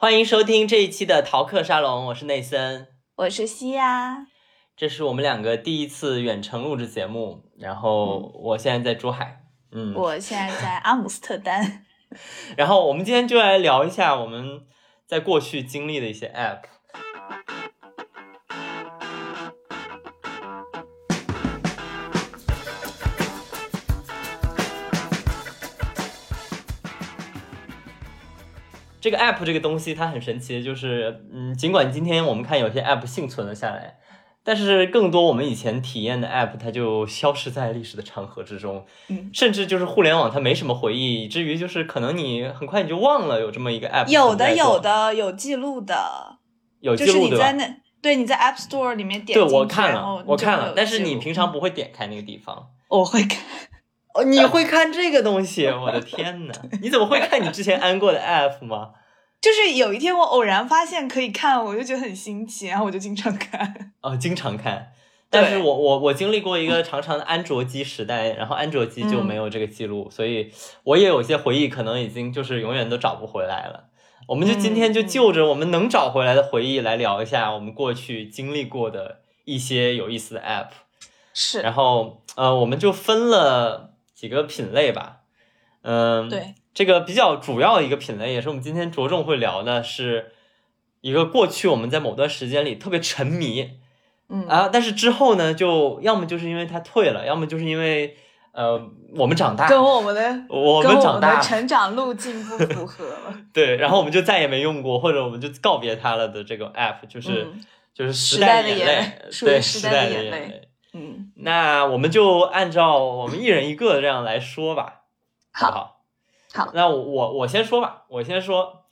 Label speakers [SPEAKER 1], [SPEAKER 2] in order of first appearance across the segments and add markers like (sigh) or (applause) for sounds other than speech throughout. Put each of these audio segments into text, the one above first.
[SPEAKER 1] 欢迎收听这一期的逃课沙龙，我是内森，
[SPEAKER 2] 我是西呀。
[SPEAKER 1] 这是我们两个第一次远程录制节目，然后我现在在珠海，嗯，
[SPEAKER 2] 我现在在阿姆斯特丹。(laughs)
[SPEAKER 1] 然后我们今天就来聊一下我们在过去经历的一些 App。这个 app 这个东西它很神奇，就是嗯，尽管今天我们看有些 app 幸存了下来，但是更多我们以前体验的 app 它就消失在历史的长河之中，
[SPEAKER 2] 嗯，
[SPEAKER 1] 甚至就是互联网它没什么回忆，以至于就是可能你很快你就忘了有这么一个 app。
[SPEAKER 2] 有的有的有记录的，
[SPEAKER 1] 有记录
[SPEAKER 2] 就是你在那对你在 App Store 里面点
[SPEAKER 1] 对我看了我看了，但是你平常不会点开那个地方，
[SPEAKER 2] 我会看。
[SPEAKER 1] 哦，你会看这个东西？我的天呐，你怎么会看你之前安过的 app 吗？(laughs)
[SPEAKER 2] 就是有一天我偶然发现可以看，我就觉得很新奇，然后我就经常看。(laughs)
[SPEAKER 1] 哦，经常看。但是我我我经历过一个长长的安卓机时代，然后安卓机就没有这个记录，所以我也有些回忆，可能已经就是永远都找不回来了。我们就今天就就着我们能找回来的回忆来聊一下我们过去经历过的一些有意思的 app。
[SPEAKER 2] 是。
[SPEAKER 1] 然后呃，我们就分了。几个品类吧，嗯，
[SPEAKER 2] 对，
[SPEAKER 1] 这个比较主要的一个品类，也是我们今天着重会聊的，是一个过去我们在某段时间里特别沉迷，
[SPEAKER 2] 嗯。
[SPEAKER 1] 啊，但是之后呢，就要么就是因为它退了，要么就是因为呃我们长大，
[SPEAKER 2] 跟我们的
[SPEAKER 1] 我们长大
[SPEAKER 2] 成长路径不符合。了，(laughs)
[SPEAKER 1] 对，然后我们就再也没用过，或者我们就告别它了的这个 app，就是就是
[SPEAKER 2] 时
[SPEAKER 1] 代的
[SPEAKER 2] 眼
[SPEAKER 1] 泪，对，时
[SPEAKER 2] 代的
[SPEAKER 1] 眼泪。
[SPEAKER 2] 嗯，
[SPEAKER 1] 那我们就按照我们一人一个这样来说吧，好不好？
[SPEAKER 2] 好，
[SPEAKER 1] 那我我先说吧，我先说，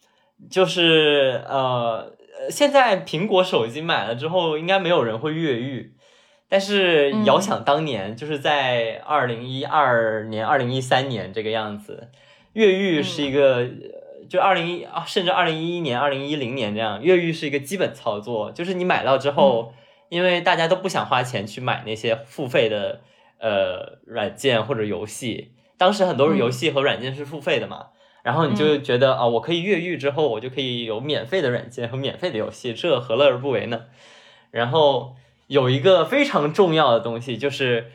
[SPEAKER 1] 就是呃，现在苹果手机买了之后，应该没有人会越狱，但是遥想当年，就是在二零一二年、二零一三年这个样子，越狱是一个，就二零一啊，甚至二零一一年、二零一零年这样，越狱是一个基本操作，就是你买到之后。因为大家都不想花钱去买那些付费的呃软件或者游戏，当时很多游戏和软件是付费的嘛，然后你就觉得啊，我可以越狱之后，我就可以有免费的软件和免费的游戏，这何乐而不为呢？然后有一个非常重要的东西，就是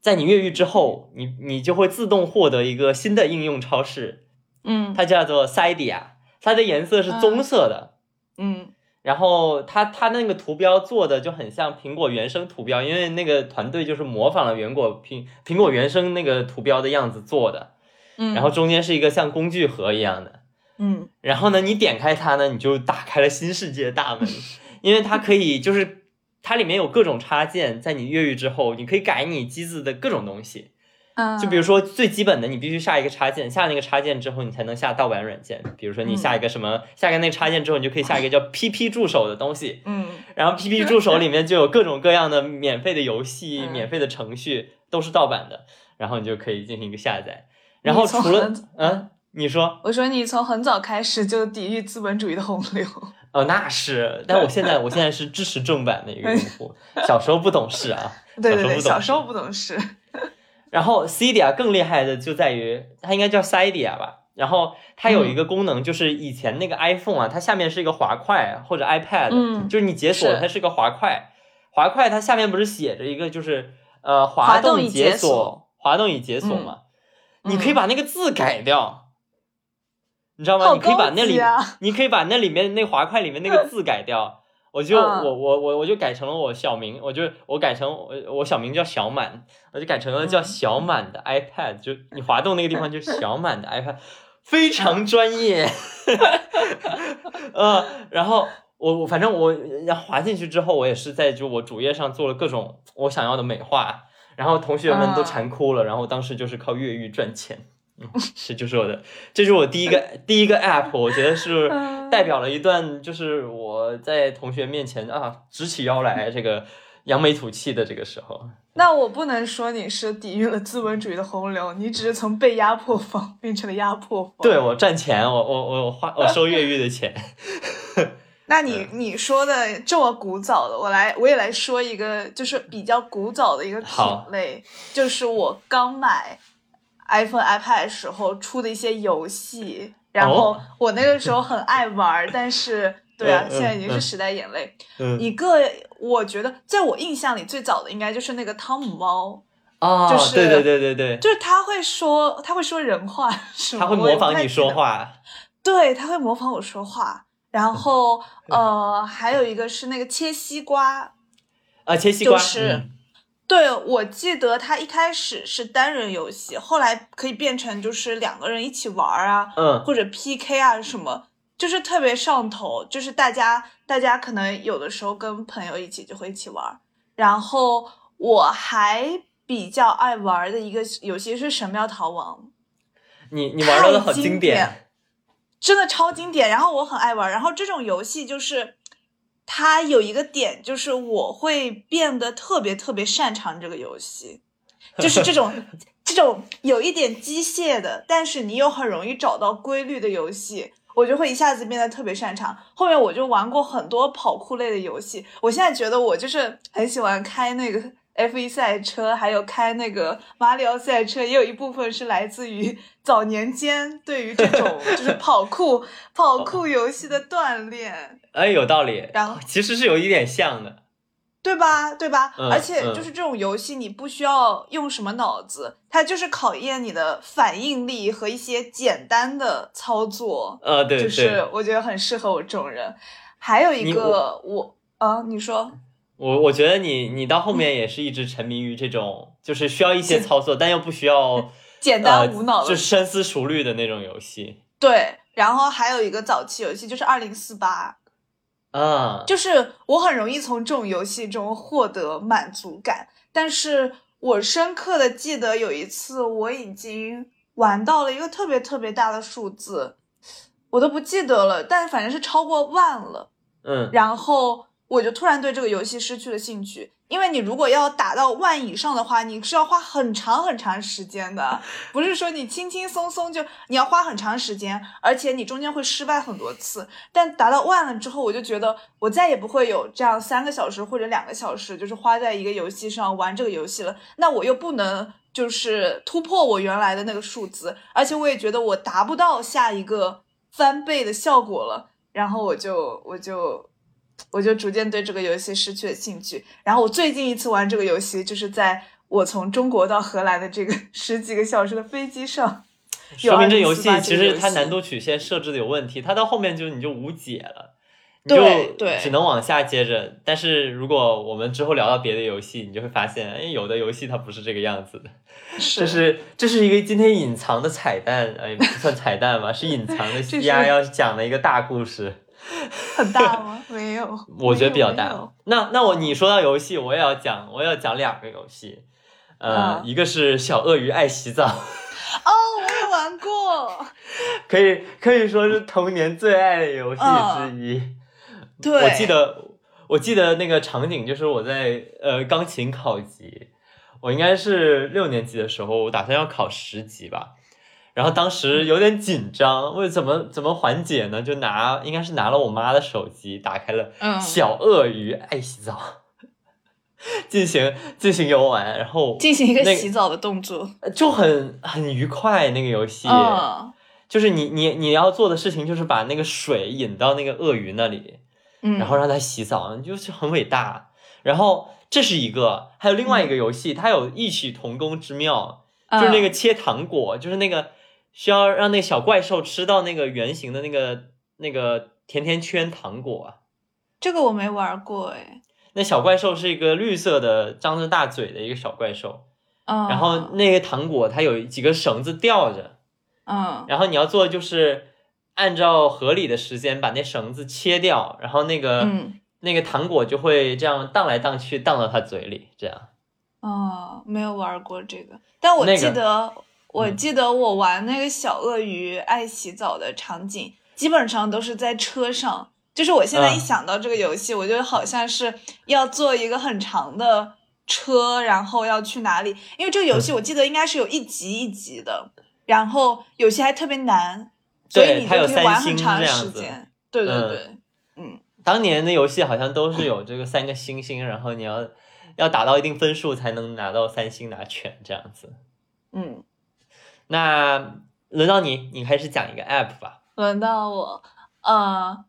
[SPEAKER 1] 在你越狱之后，你你就会自动获得一个新的应用超市，
[SPEAKER 2] 嗯，
[SPEAKER 1] 它叫做 Cydia，它的颜色是棕色的，
[SPEAKER 2] 嗯。
[SPEAKER 1] 然后它它那个图标做的就很像苹果原生图标，因为那个团队就是模仿了原果苹苹果原生那个图标的样子做的，
[SPEAKER 2] 嗯，
[SPEAKER 1] 然后中间是一个像工具盒一样的，
[SPEAKER 2] 嗯，
[SPEAKER 1] 然后呢，你点开它呢，你就打开了新世界大门，(laughs) 因为它可以就是它里面有各种插件，在你越狱之后，你可以改你机子的各种东西。就比如说最基本的，你必须下一个插件，下那个插件之后，你才能下盗版软件。比如说你下一个什么，下个那个插件之后，你就可以下一个叫 PP 助手的东西。
[SPEAKER 2] 嗯，
[SPEAKER 1] 然后 PP 助手里面就有各种各样的免费的游戏、免费的程序，都是盗版的，然后你就可以进行一个下载。然后除了嗯，你说，
[SPEAKER 2] 我说你从很早开始就抵御资本主义的洪流。
[SPEAKER 1] 哦，那是，但我现在我现在是支持正版的一个用户，(laughs) 小时候不懂事啊，
[SPEAKER 2] 对对对，
[SPEAKER 1] 小
[SPEAKER 2] 时候不懂事。
[SPEAKER 1] 然后 Cydia 更厉害的就在于，它应该叫 Cydia 吧。然后它有一个功能，就是以前那个 iPhone 啊，它下面是一个滑块，或者 iPad，就是你解锁它是个滑块，滑块它下面不是写着一个就是呃滑动解锁，滑动已解锁嘛？你可以把那个字改掉，你知道吗？你可以把那里，你可以把那里面那滑块里面那个字改掉。我就我我我我就改成了我小名，我就我改成我我小名叫小满，我就改成了叫小满的 iPad，就你滑动那个地方就是小满的 iPad，非常专业。(laughs) 呃，然后我我反正我滑进去之后，我也是在就我主页上做了各种我想要的美化，然后同学们都馋哭了，然后当时就是靠越狱赚钱。(laughs) 这就是我的，这是我第一个第一个 app，我觉得是 (laughs) 代表了一段，就是我在同学面前啊直起腰来，这个扬眉吐气的这个时候。
[SPEAKER 2] 那我不能说你是抵御了资本主义的洪流，你只是从被压迫方变成了压迫方。
[SPEAKER 1] 对我赚钱，我我我花我收越狱的钱。(laughs)
[SPEAKER 2] 那你你说的这么古早的，我来我也来说一个，就是比较古早的一个品类，就是我刚买。iPhone、iPad 时候出的一些游戏，然后我那个时候很爱玩，但是 (laughs) 对啊，现在已经是时代眼泪。一个我觉得在我印象里最早的应该就是那个汤姆猫
[SPEAKER 1] 啊，
[SPEAKER 2] 就是
[SPEAKER 1] 对对对对。对，
[SPEAKER 2] 就是他会说他会说人话，
[SPEAKER 1] 他会？模仿你说话，
[SPEAKER 2] 对他会模仿我说话。然后呃，还有一个是那个切西瓜
[SPEAKER 1] 啊，切西瓜
[SPEAKER 2] 就是。对，我记得它一开始是单人游戏，后来可以变成就是两个人一起玩啊，
[SPEAKER 1] 嗯，
[SPEAKER 2] 或者 PK 啊什么，就是特别上头，就是大家大家可能有的时候跟朋友一起就会一起玩。然后我还比较爱玩的一个游戏是神庙逃亡，
[SPEAKER 1] 你你玩的好
[SPEAKER 2] 经
[SPEAKER 1] 典，
[SPEAKER 2] 真的超经典。然后我很爱玩，然后这种游戏就是。它有一个点，就是我会变得特别特别擅长这个游戏，(laughs) 就是这种这种有一点机械的，但是你又很容易找到规律的游戏，我就会一下子变得特别擅长。后面我就玩过很多跑酷类的游戏，我现在觉得我就是很喜欢开那个。(laughs) F1 赛车，还有开那个马里奥赛车，也有一部分是来自于 (laughs) 早年间对于这种就是跑酷跑酷游戏的锻炼。
[SPEAKER 1] 哎，有道理。
[SPEAKER 2] 然后
[SPEAKER 1] 其实是有一点像的，
[SPEAKER 2] 对吧？对吧？
[SPEAKER 1] 嗯。
[SPEAKER 2] 而且就是这种游戏，你不需要用什么脑子，它就是考验你的反应力和一些简单的操作。
[SPEAKER 1] 呃，对，
[SPEAKER 2] 就是我觉得很适合我这种人。还有一个，我，啊，你说。
[SPEAKER 1] 我我觉得你你到后面也是一直沉迷于这种，就是需要一些操作，但又不需要
[SPEAKER 2] 简单无脑，
[SPEAKER 1] 就深思熟虑的那种游戏。
[SPEAKER 2] 对，然后还有一个早期游戏就是二零四八，
[SPEAKER 1] 啊，
[SPEAKER 2] 就是我很容易从这种游戏中获得满足感，但是我深刻的记得有一次我已经玩到了一个特别特别大的数字，我都不记得了，但反正是超过万了，
[SPEAKER 1] 嗯，
[SPEAKER 2] 然后。我就突然对这个游戏失去了兴趣，因为你如果要打到万以上的话，你是要花很长很长时间的，(laughs) 不是说你轻轻松松就你要花很长时间，而且你中间会失败很多次。但达到万了之后，我就觉得我再也不会有这样三个小时或者两个小时，就是花在一个游戏上玩这个游戏了。那我又不能就是突破我原来的那个数字，而且我也觉得我达不到下一个翻倍的效果了，然后我就我就。我就逐渐对这个游戏失去了兴趣。然后我最近一次玩这个游戏，就是在我从中国到荷兰的这个 (laughs) 十几个小时的飞机上。
[SPEAKER 1] 说明这
[SPEAKER 2] 游
[SPEAKER 1] 戏其实它难度曲线设置的有问题，它到后面就你就无解了，你
[SPEAKER 2] 就
[SPEAKER 1] 只能往下接着。但是如果我们之后聊到别的游戏，你就会发现，哎，有的游戏它不是这个样子的。这是这是一个今天隐藏的彩蛋，哎，不算彩蛋吧，是隐藏的 (laughs) 西亚要讲的一个大故事。(laughs)
[SPEAKER 2] 很大吗？(laughs) 没有，
[SPEAKER 1] 我觉得比较大。那那我你说到游戏，我也要讲，我要讲两个游戏。呃，一个是小鳄鱼爱洗澡。
[SPEAKER 2] 哦，我也玩过。
[SPEAKER 1] 可以可以说是童年最爱的游戏之一。
[SPEAKER 2] 对，
[SPEAKER 1] 我记得我记得那个场景就是我在呃钢琴考级，我应该是六年级的时候，我打算要考十级吧。然后当时有点紧张，为怎么怎么缓解呢？就拿应该是拿了我妈的手机，打开了小鳄鱼爱洗澡，(laughs) 进行进行游玩，然后
[SPEAKER 2] 进行一个洗澡的动作，
[SPEAKER 1] 就很很愉快。那个游戏，就是你你你要做的事情就是把那个水引到那个鳄鱼那里，
[SPEAKER 2] 嗯，
[SPEAKER 1] 然后让它洗澡，就是很伟大。然后这是一个，还有另外一个游戏，它有异曲同工之妙，就是那个切糖果，就是那个。需要让那小怪兽吃到那个圆形的那个那个甜甜圈糖果啊，
[SPEAKER 2] 这个我没玩过哎。
[SPEAKER 1] 那小怪兽是一个绿色的、张着大嘴的一个小怪兽，
[SPEAKER 2] 嗯，
[SPEAKER 1] 然后那个糖果它有几个绳子吊着，
[SPEAKER 2] 嗯，
[SPEAKER 1] 然后你要做的就是按照合理的时间把那绳子切掉，然后那个那个糖果就会这样荡来荡去，荡到它嘴里，这样。
[SPEAKER 2] 哦，没有玩过这个，但我记得。我记得我玩那个小鳄鱼爱洗澡的场景，基本上都是在车上。就是我现在一想到这个游戏，我就好像是要坐一个很长的车，然后要去哪里？因为这个游戏我记得应该是有一集一集的，然后有些还特别难，所以你就可以玩很长时间。对对对，嗯。
[SPEAKER 1] 当年的游戏好像都是有这个三个星星，然后你要要打到一定分数才能拿到三星拿全这样子。
[SPEAKER 2] 嗯。
[SPEAKER 1] 那轮到你，你开始讲一个 app 吧。
[SPEAKER 2] 轮到我，呃，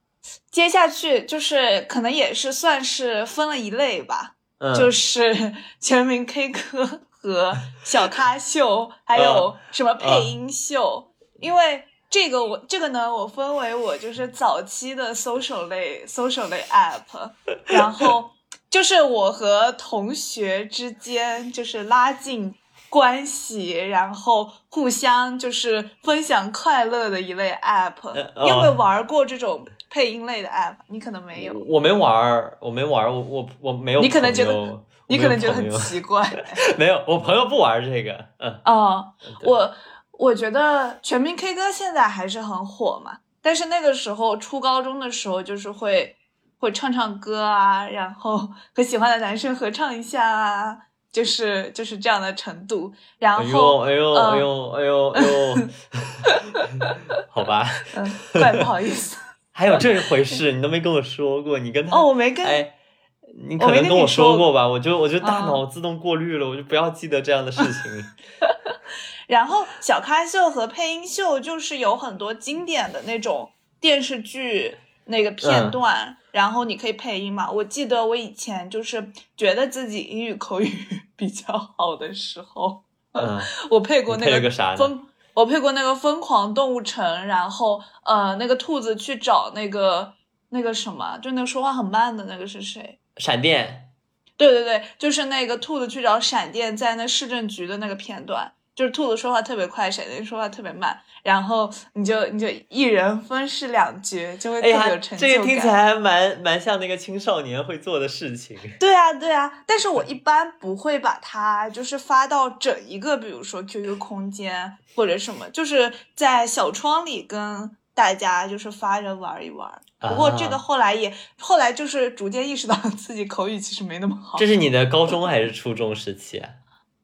[SPEAKER 2] 接下去就是可能也是算是分了一类吧，
[SPEAKER 1] 嗯，
[SPEAKER 2] 就是 (laughs) 全民 K 歌和小咖秀，还有什么配音秀，因为这个我这个呢，我分为我就是早期的 social 类 social 类 app，然后就是我和同学之间就是拉近。关系，然后互相就是分享快乐的一类 app。你有没有玩过这种配音类的 app？你可能没有。
[SPEAKER 1] 我没玩，我没玩，我我我没有。
[SPEAKER 2] 你可能觉得，(laughs) 你可能觉得很奇怪。(laughs)
[SPEAKER 1] 没有，我朋友不玩这个。嗯。
[SPEAKER 2] 哦，我我觉得全民 K 歌现在还是很火嘛，但是那个时候初高中的时候，就是会会唱唱歌啊，然后 (laughs) 和喜欢的男生合唱一下啊。就是就是这样的程度，然后
[SPEAKER 1] 哎呦哎呦哎呦哎呦，(laughs) 好吧，
[SPEAKER 2] 嗯，怪不好意思。(laughs)
[SPEAKER 1] 还有这一回事，你都没跟我说过，你跟他
[SPEAKER 2] 哦，我没跟
[SPEAKER 1] 哎，你可能跟我说过吧？我就我就大脑自动过滤了，我就不要记得这样的事情。(laughs)
[SPEAKER 2] 然后小咖秀和配音秀就是有很多经典的那种电视剧那个片段。然后你可以配音嘛？我记得我以前就是觉得自己英语口语 (laughs) 比较好的时候，
[SPEAKER 1] 嗯，(laughs)
[SPEAKER 2] 我配过那
[SPEAKER 1] 个
[SPEAKER 2] 疯，我配过那个疯狂动物城，然后呃，那个兔子去找那个那个什么，就那个说话很慢的那个是谁？
[SPEAKER 1] 闪电。
[SPEAKER 2] 对对对，就是那个兔子去找闪电在那市政局的那个片段。就是兔子说话特别快，闪电说话特别慢，然后你就你就一人分饰两角，就会特别有成就感。
[SPEAKER 1] 这个听起来还蛮蛮像那个青少年会做的事情。(laughs)
[SPEAKER 2] 对啊，对啊，但是我一般不会把它就是发到整一个，比如说 QQ 空间或者什么，就是在小窗里跟大家就是发着玩一玩。不过这个后来也后来就是逐渐意识到自己口语其实没那么好。
[SPEAKER 1] 这是你的高中还是初中时期啊？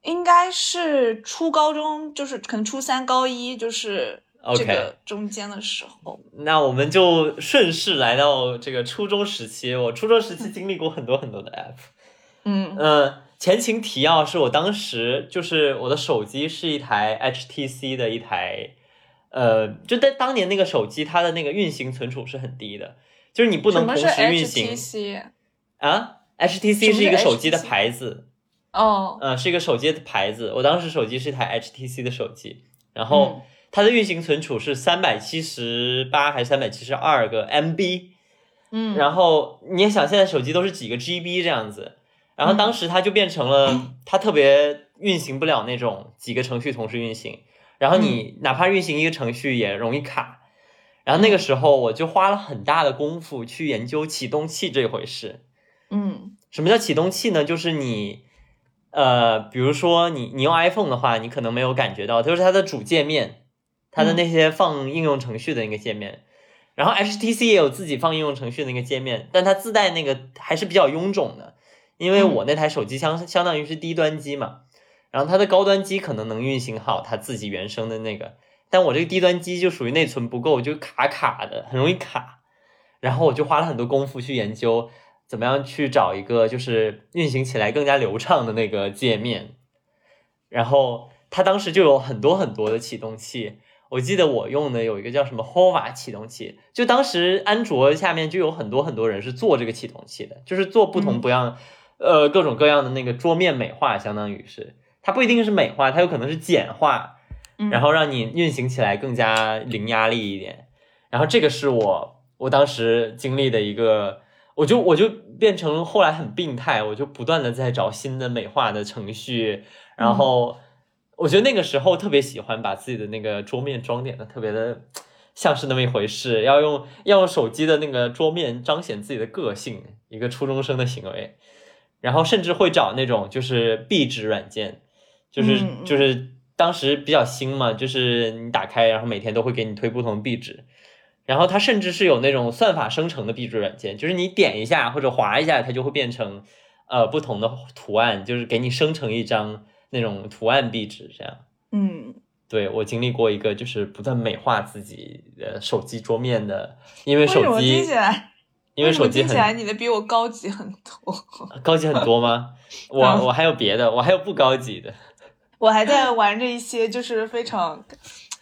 [SPEAKER 2] 应该是初高中，就是可能初三、高一，就是这个中间的时候。
[SPEAKER 1] 那我们就顺势来到这个初中时期。我初中时期经历过很多很多的 app。
[SPEAKER 2] 嗯
[SPEAKER 1] 嗯，前情提要是我当时就是我的手机是一台 HTC 的一台，呃，就在当年那个手机它的那个运行存储是很低的，就是你不能同时运行。啊，HTC 是一个手机的牌子。
[SPEAKER 2] 哦，
[SPEAKER 1] 嗯，是一个手机的牌子。我当时手机是一台 HTC 的手机，然后它的运行存储是三百七十八还是三百七十二个 MB，
[SPEAKER 2] 嗯，
[SPEAKER 1] 然后你也想，现在手机都是几个 GB 这样子，然后当时它就变成了它特别运行不了那种几个程序同时运行，然后你哪怕运行一个程序也容易卡，然后那个时候我就花了很大的功夫去研究启动器这回事。
[SPEAKER 2] 嗯，
[SPEAKER 1] 什么叫启动器呢？就是你。呃，比如说你你用 iPhone 的话，你可能没有感觉到，就是它的主界面，它的那些放应用程序的那个界面，然后 HTC 也有自己放应用程序的那个界面，但它自带那个还是比较臃肿的，因为我那台手机相相当于是低端机嘛，然后它的高端机可能能运行好它自己原生的那个，但我这个低端机就属于内存不够，就卡卡的，很容易卡，然后我就花了很多功夫去研究。怎么样去找一个就是运行起来更加流畅的那个界面？然后它当时就有很多很多的启动器，我记得我用的有一个叫什么 Hova 启动器，就当时安卓下面就有很多很多人是做这个启动器的，就是做不同不样，呃，各种各样的那个桌面美化，相当于是它不一定是美化，它有可能是简化，然后让你运行起来更加零压力一点。然后这个是我我当时经历的一个。我就我就变成后来很病态，我就不断的在找新的美化的程序，然后我觉得那个时候特别喜欢把自己的那个桌面装点的特别的像是那么一回事，要用要用手机的那个桌面彰显自己的个性，一个初中生的行为，然后甚至会找那种就是壁纸软件，就是就是当时比较新嘛，就是你打开然后每天都会给你推不同壁纸。然后它甚至是有那种算法生成的壁纸软件，就是你点一下或者划一下，它就会变成呃不同的图案，就是给你生成一张那种图案壁纸这样。
[SPEAKER 2] 嗯，
[SPEAKER 1] 对我经历过一个就是不断美化自己的手机桌面的，因为手机，因为手机
[SPEAKER 2] 听起来你的比我高级很多，(laughs)
[SPEAKER 1] 高级很多吗？我我还有别的，我还有不高级的，
[SPEAKER 2] 我还在玩着一些就是非常。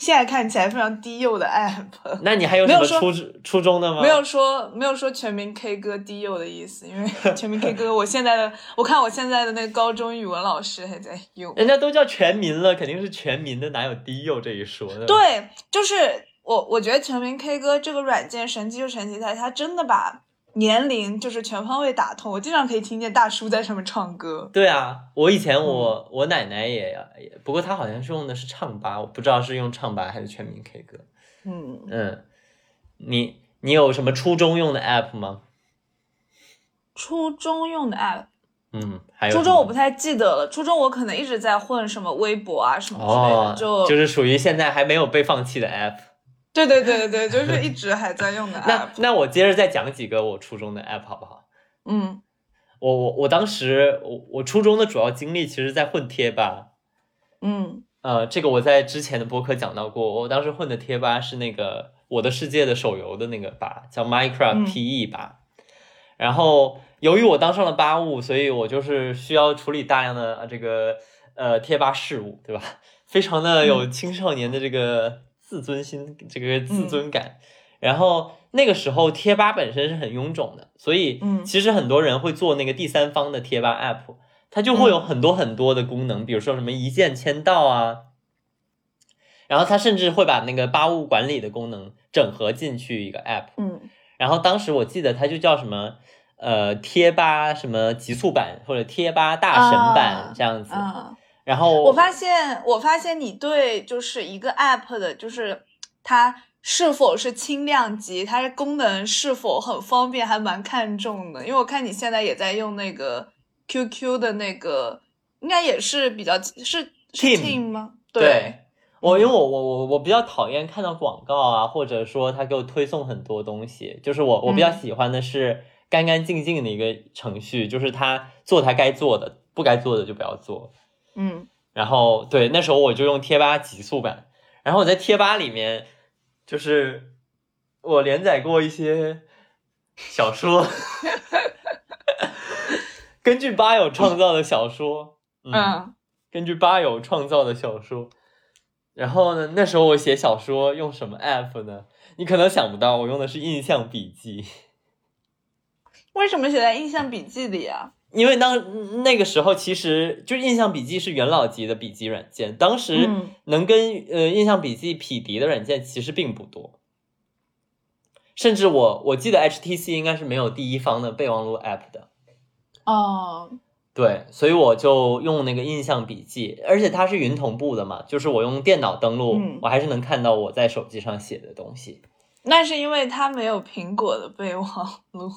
[SPEAKER 2] 现在看起来非常低幼的 app。
[SPEAKER 1] 那你还有什么初初中的吗？
[SPEAKER 2] 没有说没有说全民 K 歌低幼的意思，因为 (laughs) 全民 K 歌，我现在的我看我现在的那个高中语文老师还在用。
[SPEAKER 1] 人家都叫全民了，肯定是全民的，哪有低幼这一说？
[SPEAKER 2] 对，就是我我觉得全民 K 歌这个软件神奇就神奇在，它真的把。年龄就是全方位打通，我经常可以听见大叔在上面唱歌。
[SPEAKER 1] 对啊，我以前我我奶奶也也，不过她好像是用的是唱吧，我不知道是用唱吧还是全民 K 歌。
[SPEAKER 2] 嗯
[SPEAKER 1] 嗯，你你有什么初中用的 app 吗？
[SPEAKER 2] 初中用的 app，
[SPEAKER 1] 嗯，还有
[SPEAKER 2] 初中我不太记得了。初中我可能一直在混什么微博啊什么之类的，就
[SPEAKER 1] 就是属于现在还没有被放弃的 app。
[SPEAKER 2] 对对对对对，就是一直还在用的 app。
[SPEAKER 1] 那那我接着再讲几个我初中的 app 好不好？
[SPEAKER 2] 嗯，
[SPEAKER 1] 我我我当时我我初中的主要经历其实在混贴吧。
[SPEAKER 2] 嗯，
[SPEAKER 1] 呃，这个我在之前的播客讲到过，我当时混的贴吧是那个《我的世界》的手游的那个吧，叫 Minecraft PE 吧。然后由于我当上了吧务，所以我就是需要处理大量的这个呃贴吧事务，对吧？(laughs) 非常的有青少年的这个。自尊心，这个自尊感，然后那个时候贴吧本身是很臃肿的，所以其实很多人会做那个第三方的贴吧 app，它就会有很多很多的功能，比如说什么一键签到啊，然后它甚至会把那个吧务管理的功能整合进去一个 app，
[SPEAKER 2] 嗯，
[SPEAKER 1] 然后当时我记得它就叫什么呃贴吧什么极速版或者贴吧大神版这样子。然后
[SPEAKER 2] 我发现，我发现你对就是一个 app 的，就是它是否是轻量级，它的功能是否很方便，还蛮看重的。因为我看你现在也在用那个 QQ 的那个，应该也是比较是
[SPEAKER 1] Team
[SPEAKER 2] 吗？
[SPEAKER 1] 对，我因为我我我我比较讨厌看到广告啊，或者说他给我推送很多东西，就是我我比较喜欢的是干干净净的一个程序，就是他做他该做的，不该做的就不要做。
[SPEAKER 2] 嗯，
[SPEAKER 1] 然后对，那时候我就用贴吧极速版，然后我在贴吧里面，就是我连载过一些小说，(laughs) 根据吧友创造的小说，嗯，根据吧友创造的小说，然后呢，那时候我写小说用什么 app 呢？你可能想不到，我用的是印象笔记。(laughs)
[SPEAKER 2] 为什么写在印象笔记里啊？
[SPEAKER 1] 因为当那个时候，其实就印象笔记是元老级的笔记软件，当时能跟呃印象笔记匹敌的软件其实并不多，甚至我我记得 HTC 应该是没有第一方的备忘录 App 的。
[SPEAKER 2] 哦，
[SPEAKER 1] 对，所以我就用那个印象笔记，而且它是云同步的嘛，就是我用电脑登录，我还是能看到我在手机上写的东西。
[SPEAKER 2] 那是因为它没有苹果的备忘录。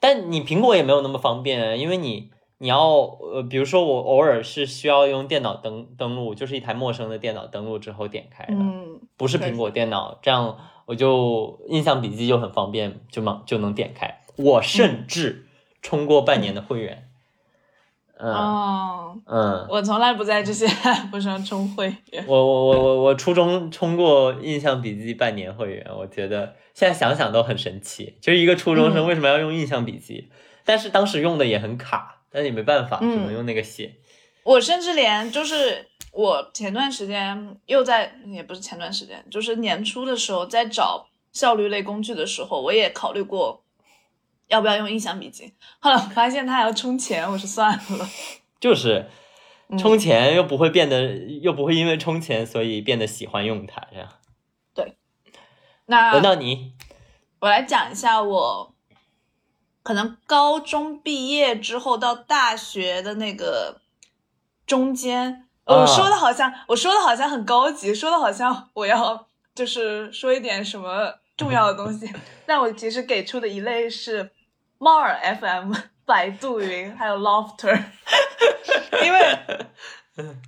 [SPEAKER 1] 但你苹果也没有那么方便，因为你你要呃，比如说我偶尔是需要用电脑登登录，就是一台陌生的电脑登录之后点开的，
[SPEAKER 2] 嗯，
[SPEAKER 1] 不是苹果电脑，这样我就印象笔记就很方便，就忙就能点开。我甚至充过半年的会员。
[SPEAKER 2] 哦，
[SPEAKER 1] 嗯，
[SPEAKER 2] 我从来不在这些 (laughs) app 上充会员。
[SPEAKER 1] 我我我我我初中充过印象笔记半年会员，我觉得现在想想都很神奇，就是一个初中生为什么要用印象笔记？但是当时用的也很卡，但是也没办法，只能用那个写。
[SPEAKER 2] 我甚至连就是我前段时间又在，也不是前段时间，就是年初的时候在找效率类工具的时候，我也考虑过。要不要用印象笔记？后来我发现他还要充钱，我说算了。(laughs)
[SPEAKER 1] 就是充钱又不会变得，又不会因为充钱所以变得喜欢用它，这样。
[SPEAKER 2] 对。那
[SPEAKER 1] 轮到你，
[SPEAKER 2] 我来讲一下我可能高中毕业之后到大学的那个中间，我说的好像我说的好像很高级，说的好像我要就是说一点什么重要的东西，(laughs) 但我其实给出的一类是。猫耳 FM、(laughs) 百度云还有 Lofter，(laughs) 因为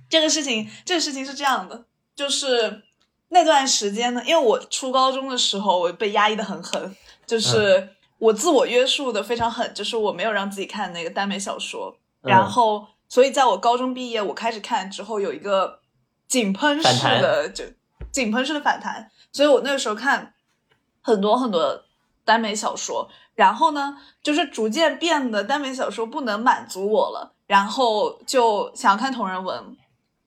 [SPEAKER 2] 这个事情，这个事情是这样的，就是那段时间呢，因为我初高中的时候，我被压抑的很狠，就是我自我约束的非常狠，就是我没有让自己看那个耽美小说，然后，所以在我高中毕业，我开始看之后，有一个井喷式的，就井喷式的反弹，所以我那个时候看很多很多耽美小说。然后呢，就是逐渐变得耽美小说不能满足我了，然后就想要看同人文。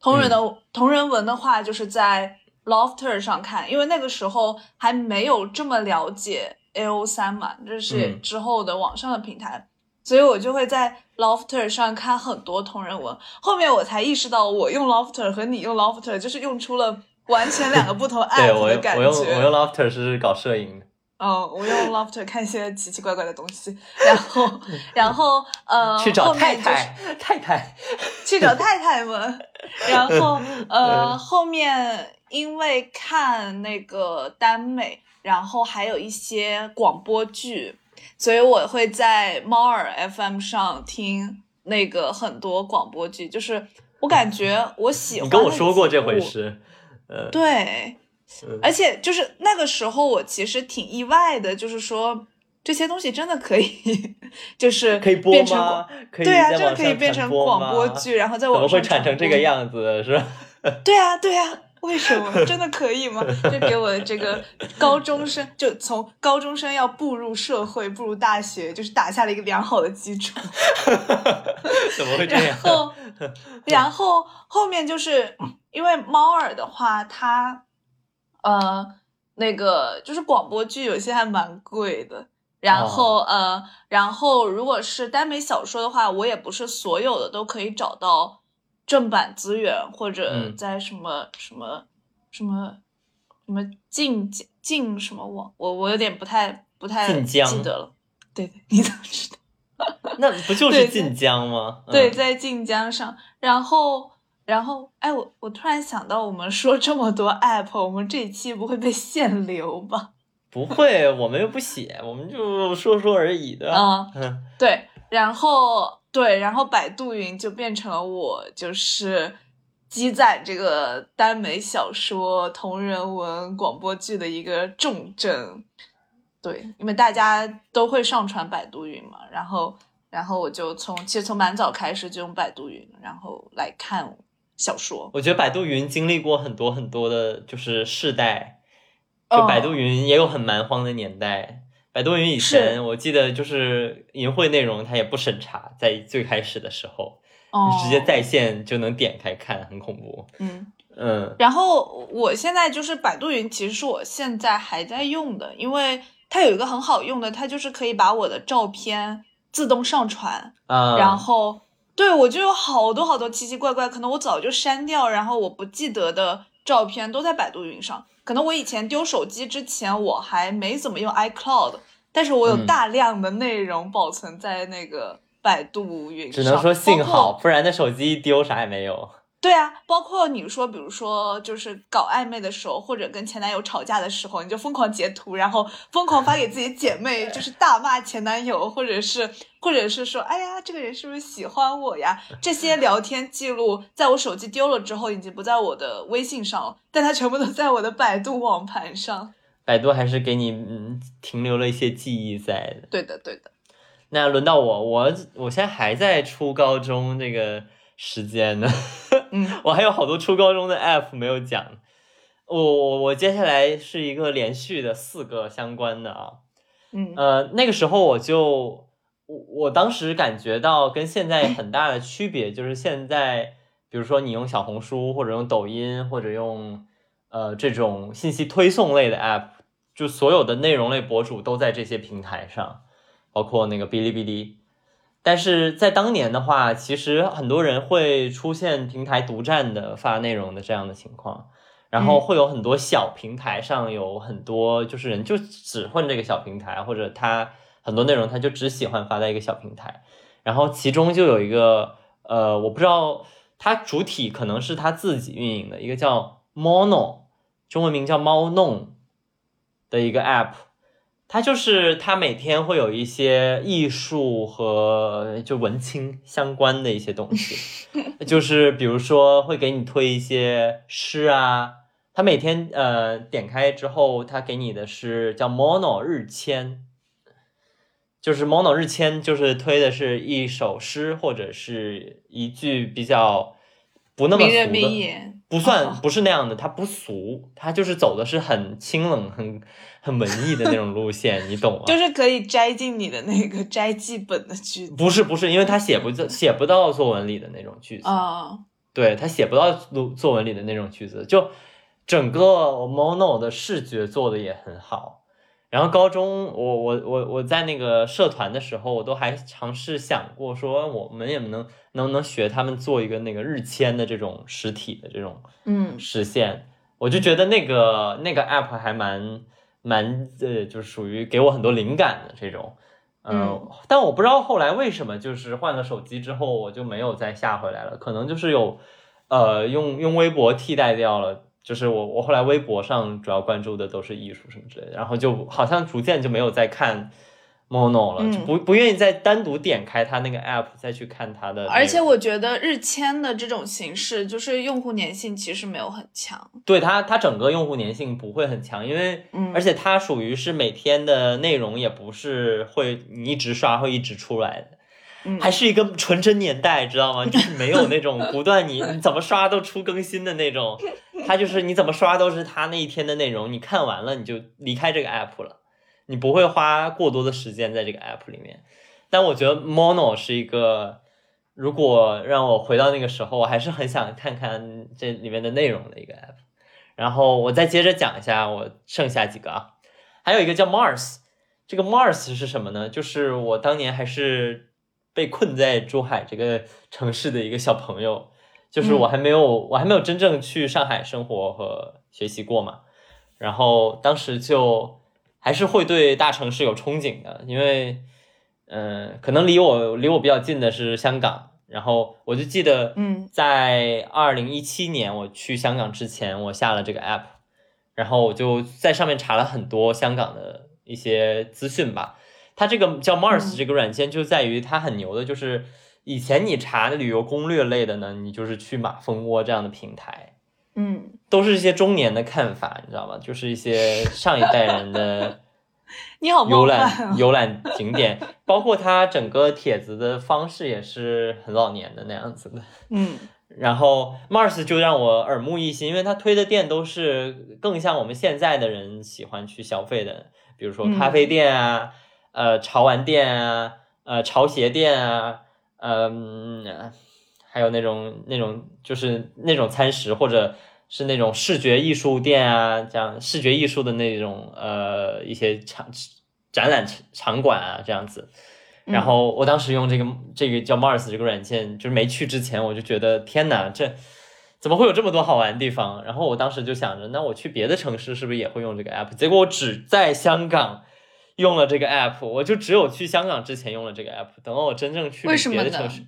[SPEAKER 2] 同人的同人文的话，就是在 Lofter 上看，因为那个时候还没有这么了解 A O 三嘛，这是
[SPEAKER 1] 嗯
[SPEAKER 2] 之后的网上的平台，所以我就会在 Lofter 上看很多同人文。后面我才意识到，我用 Lofter 和你用 Lofter 就是用出了完全两个不同 (laughs)
[SPEAKER 1] 对
[SPEAKER 2] app
[SPEAKER 1] 我
[SPEAKER 2] 的感
[SPEAKER 1] 用我用我
[SPEAKER 2] 觉。
[SPEAKER 1] 用 Lofter 是搞摄影的，
[SPEAKER 2] 嗯，我用 Lofter 看一些奇奇怪怪的东西，然后，(laughs) 然后呃，
[SPEAKER 1] 去找太
[SPEAKER 2] 就是
[SPEAKER 1] 太太太，
[SPEAKER 2] 去找太太们，然后 (laughs) 呃，
[SPEAKER 1] 嗯
[SPEAKER 2] 后面因为看那个耽美，然后还有一些广播剧，所以我会在猫耳 FM 上听那个很多广播剧，就是我感觉我喜欢。
[SPEAKER 1] 你跟我说过这回。事，呃，
[SPEAKER 2] 对，
[SPEAKER 1] 嗯
[SPEAKER 2] 而且就是那个时候，我其实挺意外的，就是说这些东西真的可以，就是
[SPEAKER 1] 可以播
[SPEAKER 2] 变成
[SPEAKER 1] 吗？
[SPEAKER 2] 对啊，
[SPEAKER 1] 真
[SPEAKER 2] 的可以变成广播剧，然后在
[SPEAKER 1] 怎么会
[SPEAKER 2] 网上
[SPEAKER 1] 产成这个？样子？是吧？(laughs)
[SPEAKER 2] 对啊，对啊，为什么？真的可以吗？就给我这个高中生，就从高中生要步入社会、步入大学，就是打下了一个良好的基础。(laughs)
[SPEAKER 1] 怎么会这样
[SPEAKER 2] 然？后，然后后面就是因为猫耳的话，它呃那个就是广播剧有些还蛮贵的。然后、呃，然后如果是耽美小说的话，我也不是所有的都可以找到正版资源，或者
[SPEAKER 1] 嗯
[SPEAKER 2] 在什么、什么什么什么晋晋什么网，我我有点不太不太记得了。对对，你怎么知道？(laughs)
[SPEAKER 1] 那不就是晋江吗？
[SPEAKER 2] 对，
[SPEAKER 1] 嗯
[SPEAKER 2] 在晋江上，然后，然后，哎，我我突然想到，我们说这么多 app，我们这一期不会被限流吧？(laughs)
[SPEAKER 1] 不会，我们又不写，我们就说说而已的。
[SPEAKER 2] 啊、
[SPEAKER 1] 嗯，
[SPEAKER 2] 对，然后对，然后百度云就变成了我就是积攒这个耽美小说、同人文、广播剧的一个重镇。对，因为大家都会上传百度云嘛，然后，然后我就从其实从蛮早开始就用百度云，然后来看小说。
[SPEAKER 1] 我觉得百度云经历过很多很多的，就是世代。
[SPEAKER 2] 哦
[SPEAKER 1] 就百度云也有很蛮荒的年代。百度云以前我记得就是淫秽内容它也不审查，在最开始的时候，
[SPEAKER 2] 你，
[SPEAKER 1] 直接在线就能点开看，很恐怖。
[SPEAKER 2] 嗯。
[SPEAKER 1] 嗯
[SPEAKER 2] 然后我现在就是百度云，其实是我现在还在用的，因为它有一个很好用的，它就是可以把我的照片自动上传，
[SPEAKER 1] 啊，
[SPEAKER 2] 然后对我就有好多好多奇奇怪怪，可能我早就删掉，然后我不记得的照片都在百度云上。可能我以前丢手机之前，我还没怎么用 iCloud，但是我有
[SPEAKER 1] 嗯
[SPEAKER 2] 大量的内容保存在那个百度云上，
[SPEAKER 1] 只能说幸好，不然那手机一丢啥也没有。
[SPEAKER 2] 对啊，包括你说，比如说，就是搞暧昧的时候，或者跟前男友吵架的时候，你就疯狂截图，然后疯狂发给自己姐妹，(laughs) 就是大骂前男友，或者是，或者是说，哎呀，这个人是不是喜欢我呀？这些聊天记录，在我手机丢了之后，已经不在我的微信上了，但它全部都在我的百度网盘上。
[SPEAKER 1] 百度还是给你嗯停留了一些记忆在的。
[SPEAKER 2] 对的，对的。
[SPEAKER 1] 那轮到我，我我现在还在初高中这个时间呢，
[SPEAKER 2] 嗯 (laughs)
[SPEAKER 1] 我还有好多初高中的 app 没有讲。我我我接下来是一个连续的四个相关的啊，
[SPEAKER 2] 嗯
[SPEAKER 1] 呃，那个时候我就我我当时感觉到跟现在很大的区别，就是现在比如说你用小红书或者用抖音或者用呃这种信息推送类的 app，就所有的内容类博主都在这些平台上，包括那个哔哩哔哩。但是在当年的话，其实很多人会出现平台独占的发内容的这样的情况，然后
[SPEAKER 2] 嗯
[SPEAKER 1] 会有很多小平台上有很多就是人就只混这个小平台，或者他很多内容他就只喜欢发在一个小平台，然后其中就有一个呃，我不知道它主体可能是他自己运营的一个叫 Mono，中文名叫猫弄的一个 app。它就是它每天会有一些艺术和就文青相关的一些东西，(laughs) 就是比如说会给你推一些诗啊，他每天呃点开之后，他给你的是叫 Mono 日签，就是 Mono 日签，就是推的是一首诗或者是一句比较不那么俗
[SPEAKER 2] 名人名
[SPEAKER 1] 的，
[SPEAKER 2] 言
[SPEAKER 1] 不算
[SPEAKER 2] 哦
[SPEAKER 1] 不是那样的，它不俗，它就是走的是很清冷、很很文艺的那种路线，你懂吗？(laughs)
[SPEAKER 2] 就是可以摘进你的那个摘记本的句子
[SPEAKER 1] 不是不是，因为他写不写不到作文里的那种句子，
[SPEAKER 2] 啊。
[SPEAKER 1] 对他写不到作作文里的那种句子，就整个 Mono 的视觉做的也很好。然后高中，我我我我在那个社团的时候，我都还尝试想过说，我们也能能不能学他们做一个那个日签的这种实体的这种
[SPEAKER 2] 嗯
[SPEAKER 1] 实现。我就觉得那个那个 app 还蛮蛮呃，就是属于给我很多灵感的这种。
[SPEAKER 2] 嗯，
[SPEAKER 1] 但我不知道后来为什么，就是换了手机之后，我就没有再下回来了。可能就是有，呃，用用微博替代掉了。就是我我后来微博上主要关注的都是艺术什么之类的，然后就好像逐渐就没有再看 Mono 了，
[SPEAKER 2] 嗯
[SPEAKER 1] 就不不愿意再单独点开它那个 app 再去看它的。
[SPEAKER 2] 而且我觉得日签的这种形式，就是用户粘性其实没有很强。
[SPEAKER 1] 对它它整个用户粘性不会很强，因为
[SPEAKER 2] 嗯
[SPEAKER 1] 而且它属于是每天的内容也不是会你一直刷会一直出来的。
[SPEAKER 2] 嗯
[SPEAKER 1] 还是一个纯真年代，知道吗？(laughs) 就是没有那种不断你 (laughs) 你怎么刷都出更新的那种，(laughs) 它就是你怎么刷都是它那一天的内容，你看完了你就离开这个 app 了，你不会花过多的时间在这个 app 里面。但我觉得 Mono 是一个，如果让我回到那个时候，我还是很想看看这里面的内容的一个 app。然后我再接着讲一下我剩下几个啊，还有一个叫 Mars，这个 Mars 是什么呢？就是我当年还是被困在珠海这个城市的一个小朋友，就是我还没有、我还没有真正去上海生活和学习过嘛，然后当时就还是会对大城市有憧憬的，因为嗯、呃可能离我离我比较近的是香港，然后我就记得
[SPEAKER 2] 嗯。
[SPEAKER 1] 在二零一七年我去香港之前，我下了这个 app，然后我就在上面查了很多香港的一些资讯吧。它这个叫 Mars
[SPEAKER 2] 嗯
[SPEAKER 1] 这个软件就在于它很牛的，就是以前你查旅游攻略类的呢，你就是去马蜂窝这样的平台，
[SPEAKER 2] 嗯
[SPEAKER 1] 都是一些中年的看法，你知道吗？就是一些上一代人的 (laughs)
[SPEAKER 2] 你好
[SPEAKER 1] 游览
[SPEAKER 2] 啊！
[SPEAKER 1] 游览景点，包括它整个帖子的方式也是很老年的那样子的。
[SPEAKER 2] 嗯 (laughs)
[SPEAKER 1] 然后 Mars 就让我耳目一新，因为它推的店都是更像我们现在的人喜欢去消费的，比如说咖啡店啊，呃，潮玩店啊，呃，潮鞋店啊，嗯、还有那种那种就是那种餐食，或者是那种视觉艺术店啊，这样视觉艺术的那种呃一些场展览场馆啊，这样子。然后我当时用这个这个叫 Mars 这个软件，就是没去之前我就觉得天哪，这怎么会有这么多好玩的地方？然后我当时就想着，那我去别的城市是不是也会用这个 app？结果我只在香港用了这个 app，我就只有去香港之前用了这个 app。等到我真正去别的城市，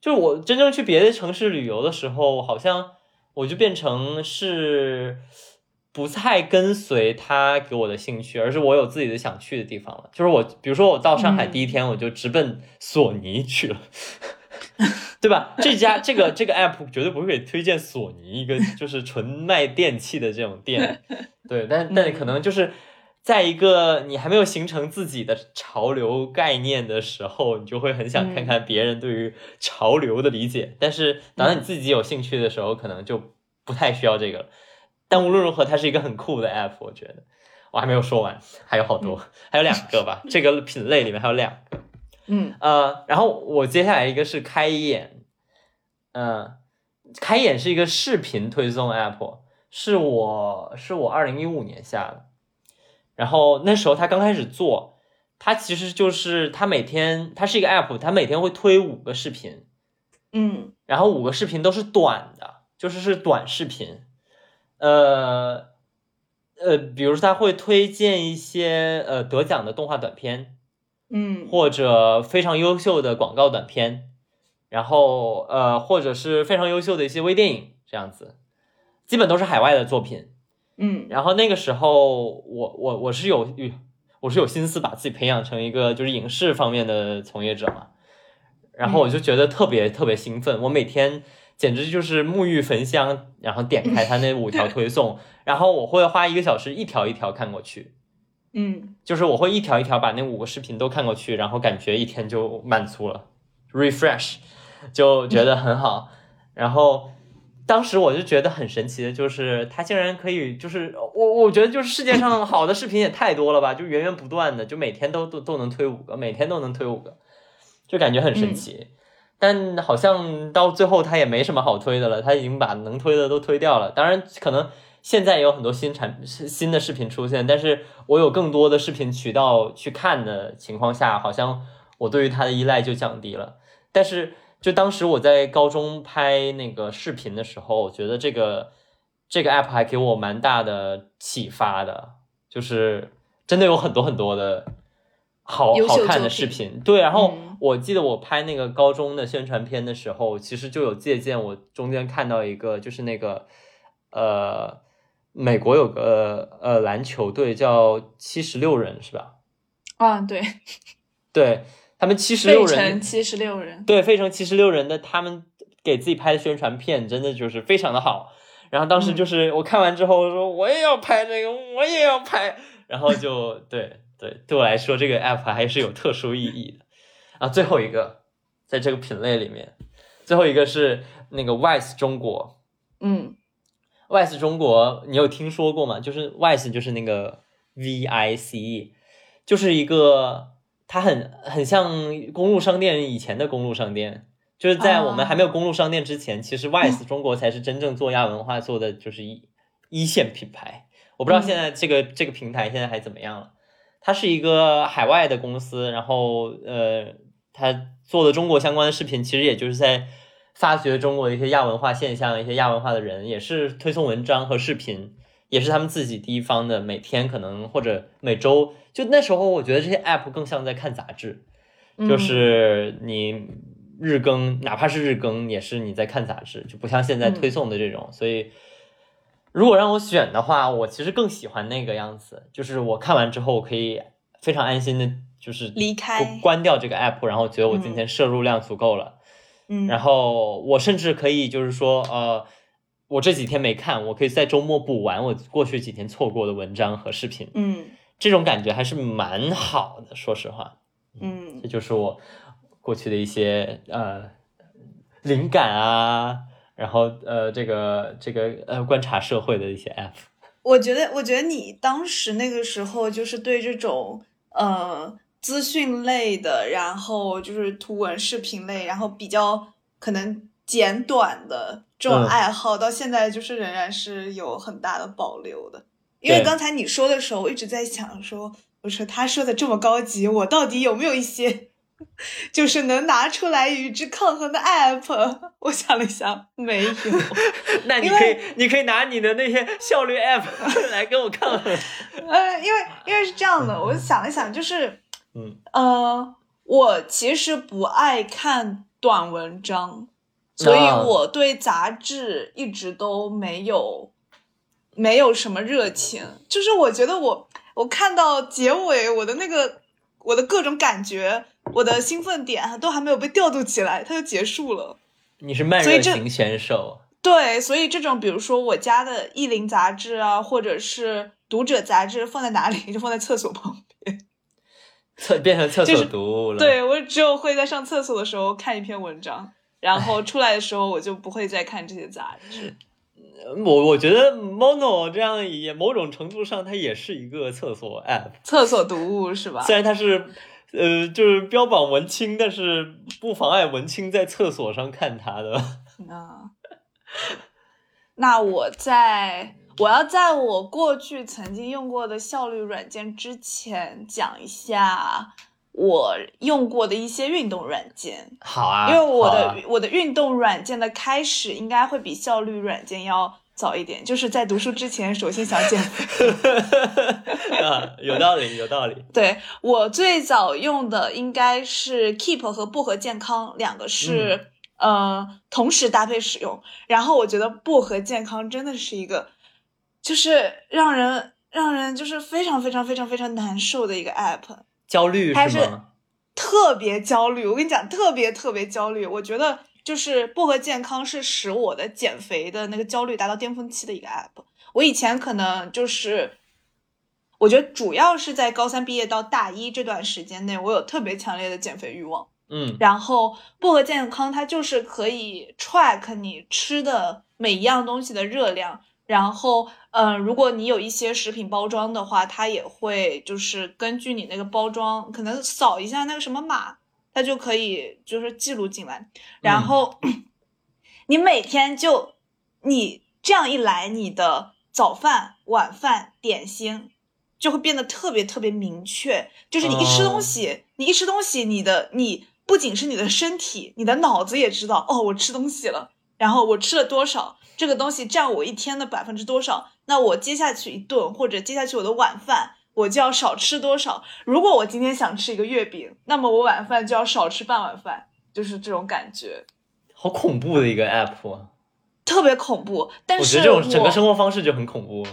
[SPEAKER 1] 就是我真正去别的城市旅游的时候，好像我就变成是不太跟随他给我的兴趣，而是我有自己的想去的地方了。就是我，比如说我到上海
[SPEAKER 2] 嗯
[SPEAKER 1] 第一天，我就直奔索尼去了。(laughs) 对吧？这家这个这个 app 绝对不会给推荐索尼一个就是纯卖电器的这种店，对，但但可能就是在一个你还没有形成自己的潮流概念的时候，你就会很想看看别人对于潮流的理解。但是等到你自己有兴趣的时候，可能就不太需要这个了。但无论如何，它是一个很酷的 app，我觉得。我还没有说完，还有好多，(laughs) 还有两个吧。(laughs) 这个品类里面还有两个。
[SPEAKER 2] 嗯
[SPEAKER 1] 呃，然后我接下来一个是开眼，嗯、开眼是一个视频推送 app，是我是我二零一五年下的，然后那时候他刚开始做，他其实就是他每天他是一个 app，他每天会推五个视频，
[SPEAKER 2] 嗯
[SPEAKER 1] 然后五个视频都是短的，就是是短视频，呃呃，比如说他会推荐一些呃得奖的动画短片，
[SPEAKER 2] 嗯
[SPEAKER 1] 或者非常优秀的广告短片，然后呃，或者是非常优秀的一些微电影这样子，基本都是海外的作品。
[SPEAKER 2] 嗯
[SPEAKER 1] 然后那个时候我我我是有我是有心思把自己培养成一个就是影视方面的从业者嘛，然后我就觉得特别特别兴奋，我每天简直就是沐浴焚香，然后点开他那五条推送，(laughs) 然后我会花一个小时一条一条看过去。
[SPEAKER 2] 嗯
[SPEAKER 1] 就是我会一条一条把那五个视频都看过去，然后感觉一天就满足了，refresh，就觉得很好。然后当时我就觉得很神奇的，就是它竟然可以，就是我我觉得就是世界上好的视频也太多了吧，就源源不断的，就每天都都都能推五个，每天都能推五个，就感觉很神奇。但好像到最后它也没什么好推的了，它已经把能推的都推掉了。当然，可能现在也有很多新产新的视频出现，但是我有更多的视频渠道去看的情况下，好像我对于它的依赖就降低了。但是就当时我在高中拍那个视频的时候，我觉得这个这个 app 还给我蛮大的启发的，就是真的有很多很多的好好看的视频。对，然后
[SPEAKER 2] 嗯
[SPEAKER 1] 我记得我拍那个高中的宣传片的时候，其实就有借鉴，我中间看到一个就是那个呃，美国有个呃篮球队叫七十六人是吧？
[SPEAKER 2] 啊，对，(laughs)
[SPEAKER 1] 对他们七十六
[SPEAKER 2] 费
[SPEAKER 1] 人
[SPEAKER 2] 城七十六人，
[SPEAKER 1] 对，费城七十六人的他们给自己拍的宣传片真的就是非常的好。然后当时就是我看完之后说我也要拍这个，我也要拍，然后就对对，对我来说这个 app 还是有特殊意义的。啊，最后一个在这个品类里面，最后一个是那个 Wise 中国
[SPEAKER 2] 嗯
[SPEAKER 1] ，Wise 中国你有听说过吗？就是 Wise 就是那个 V I C E，就是一个它很很像公路商店以前的公路商店，就是在我们还没有公路商店之前，其实 Wise 中国才是真正做亚文化做的就是一一线品牌。我不知道现在这个、这个平台现在还怎么样了。它是一个海外的公司，然后呃，它做的中国相关的视频，其实也就是在发掘中国的一些亚文化现象，一些亚文化的人，也是推送文章和视频，也是他们自己第一方的，每天可能或者每周，就那时候我觉得这些 app 更像在看杂志，
[SPEAKER 2] 嗯。
[SPEAKER 1] 就是你日更，哪怕是日更，也是你在看杂志，就不像现在推送的这种。所以，如果让我选的话，我其实更喜欢那个样子，就是我看完之后，我可以非常安心的，就是
[SPEAKER 2] 离开
[SPEAKER 1] 关关掉这个 app，然后觉得我今天摄入量足够了。
[SPEAKER 2] 嗯，
[SPEAKER 1] 然后我甚至可以就是说，呃，我这几天没看，我可以在周末补完我过去几天错过的文章和视频，
[SPEAKER 2] 嗯
[SPEAKER 1] 这种感觉还是蛮好的，说实话。
[SPEAKER 2] 嗯
[SPEAKER 1] 这就是我过去的一些呃灵感啊，然后呃这个这个呃观察社会的一些 app。
[SPEAKER 2] 我觉得，我觉得你当时那个时候就是对这种呃资讯类的，然后就是图文视频类，然后比较可能简短的这种
[SPEAKER 1] 嗯
[SPEAKER 2] 爱好，到现在就是仍然是有很大的保留的。因为刚才你说的时候，我一直在想说，我说他说的这么高级，我到底有没有一些就是能拿出来与之抗衡的 app？(laughs) 我想了想，没有。(laughs)
[SPEAKER 1] 那你可以，你可以拿你的那些效率 app (laughs) 来跟我抗衡。
[SPEAKER 2] 呃，因为因为是这样的，我想了想，就是，
[SPEAKER 1] 嗯
[SPEAKER 2] 呃，我其实不爱看短文章，所以
[SPEAKER 1] 啊
[SPEAKER 2] 我对杂志一直都没有没有什么热情。就是我觉得我我看到结尾，我的那个我的各种感觉，我的兴奋点都还没有被调度起来，它就结束了。
[SPEAKER 1] 你是慢热型选手，
[SPEAKER 2] 对，所以这种比如说我家的意林杂志啊，或者是读者杂志放在哪里？就放在厕所旁边。
[SPEAKER 1] 厕变成厕所
[SPEAKER 2] 就是
[SPEAKER 1] 读物了。，
[SPEAKER 2] 对我只有会在上厕所的时候看一篇文章，然后出来的时候我就不会再看这些杂志。
[SPEAKER 1] 我我觉得 Mono 这样也某种程度上它也是一个厕所 app，
[SPEAKER 2] 厕所读物是吧？
[SPEAKER 1] 虽然它是。呃，就是标榜文青，但是不妨碍文青在厕所上看它的。
[SPEAKER 2] 啊，(laughs) 那我在我要在我过去曾经用过的效率软件之前讲一下我用过的一些运动软件。
[SPEAKER 1] 好啊，
[SPEAKER 2] 因为我的、
[SPEAKER 1] 啊
[SPEAKER 2] 我的运动软件的开始应该会比效率软件要早一点，就是在读书之前，首先想减肥。(laughs)
[SPEAKER 1] 啊，有道理，有道理。(laughs)
[SPEAKER 2] 对我最早用的应该是 Keep 和薄荷健康两个是、呃同时搭配使用，然后我觉得薄荷健康真的是一个就是让人让人就是非常非常非常非常难受的一个 app。
[SPEAKER 1] 焦虑
[SPEAKER 2] 还是？特别焦虑。我跟你讲，特别特别焦虑。我觉得就是薄荷健康是使我的减肥的那个焦虑达到巅峰期的一个 app。我以前可能就是，我觉得主要是在高三毕业到大一这段时间内，我有特别强烈的减肥欲望。
[SPEAKER 1] 嗯
[SPEAKER 2] 然后薄荷健康它就是可以 track 你吃的每一样东西的热量，然后嗯、呃如果你有一些食品包装的话，它也会就是根据你那个包装，可能扫一下那个什么码，它就可以就是记录进来，然
[SPEAKER 1] 嗯
[SPEAKER 2] 后、(coughs) 你每天就你这样一来，你的。早饭、晚饭、点心，就会变得特别特别明确。就是你一吃东西，你一吃东西，你的你不仅是你的身体，你的脑子也知道，哦，我吃东西了，然后我吃了多少，这个东西占我一天的百分之多少，那我接下去一顿或者接下去我的晚饭。我就要少吃多少？如果我今天想吃一个月饼，那么我晚饭就要少吃半碗饭，就是这种感觉。
[SPEAKER 1] 好恐怖的一个 app，
[SPEAKER 2] 特别恐怖。但是
[SPEAKER 1] 我觉得这种整个生活方式就很恐怖。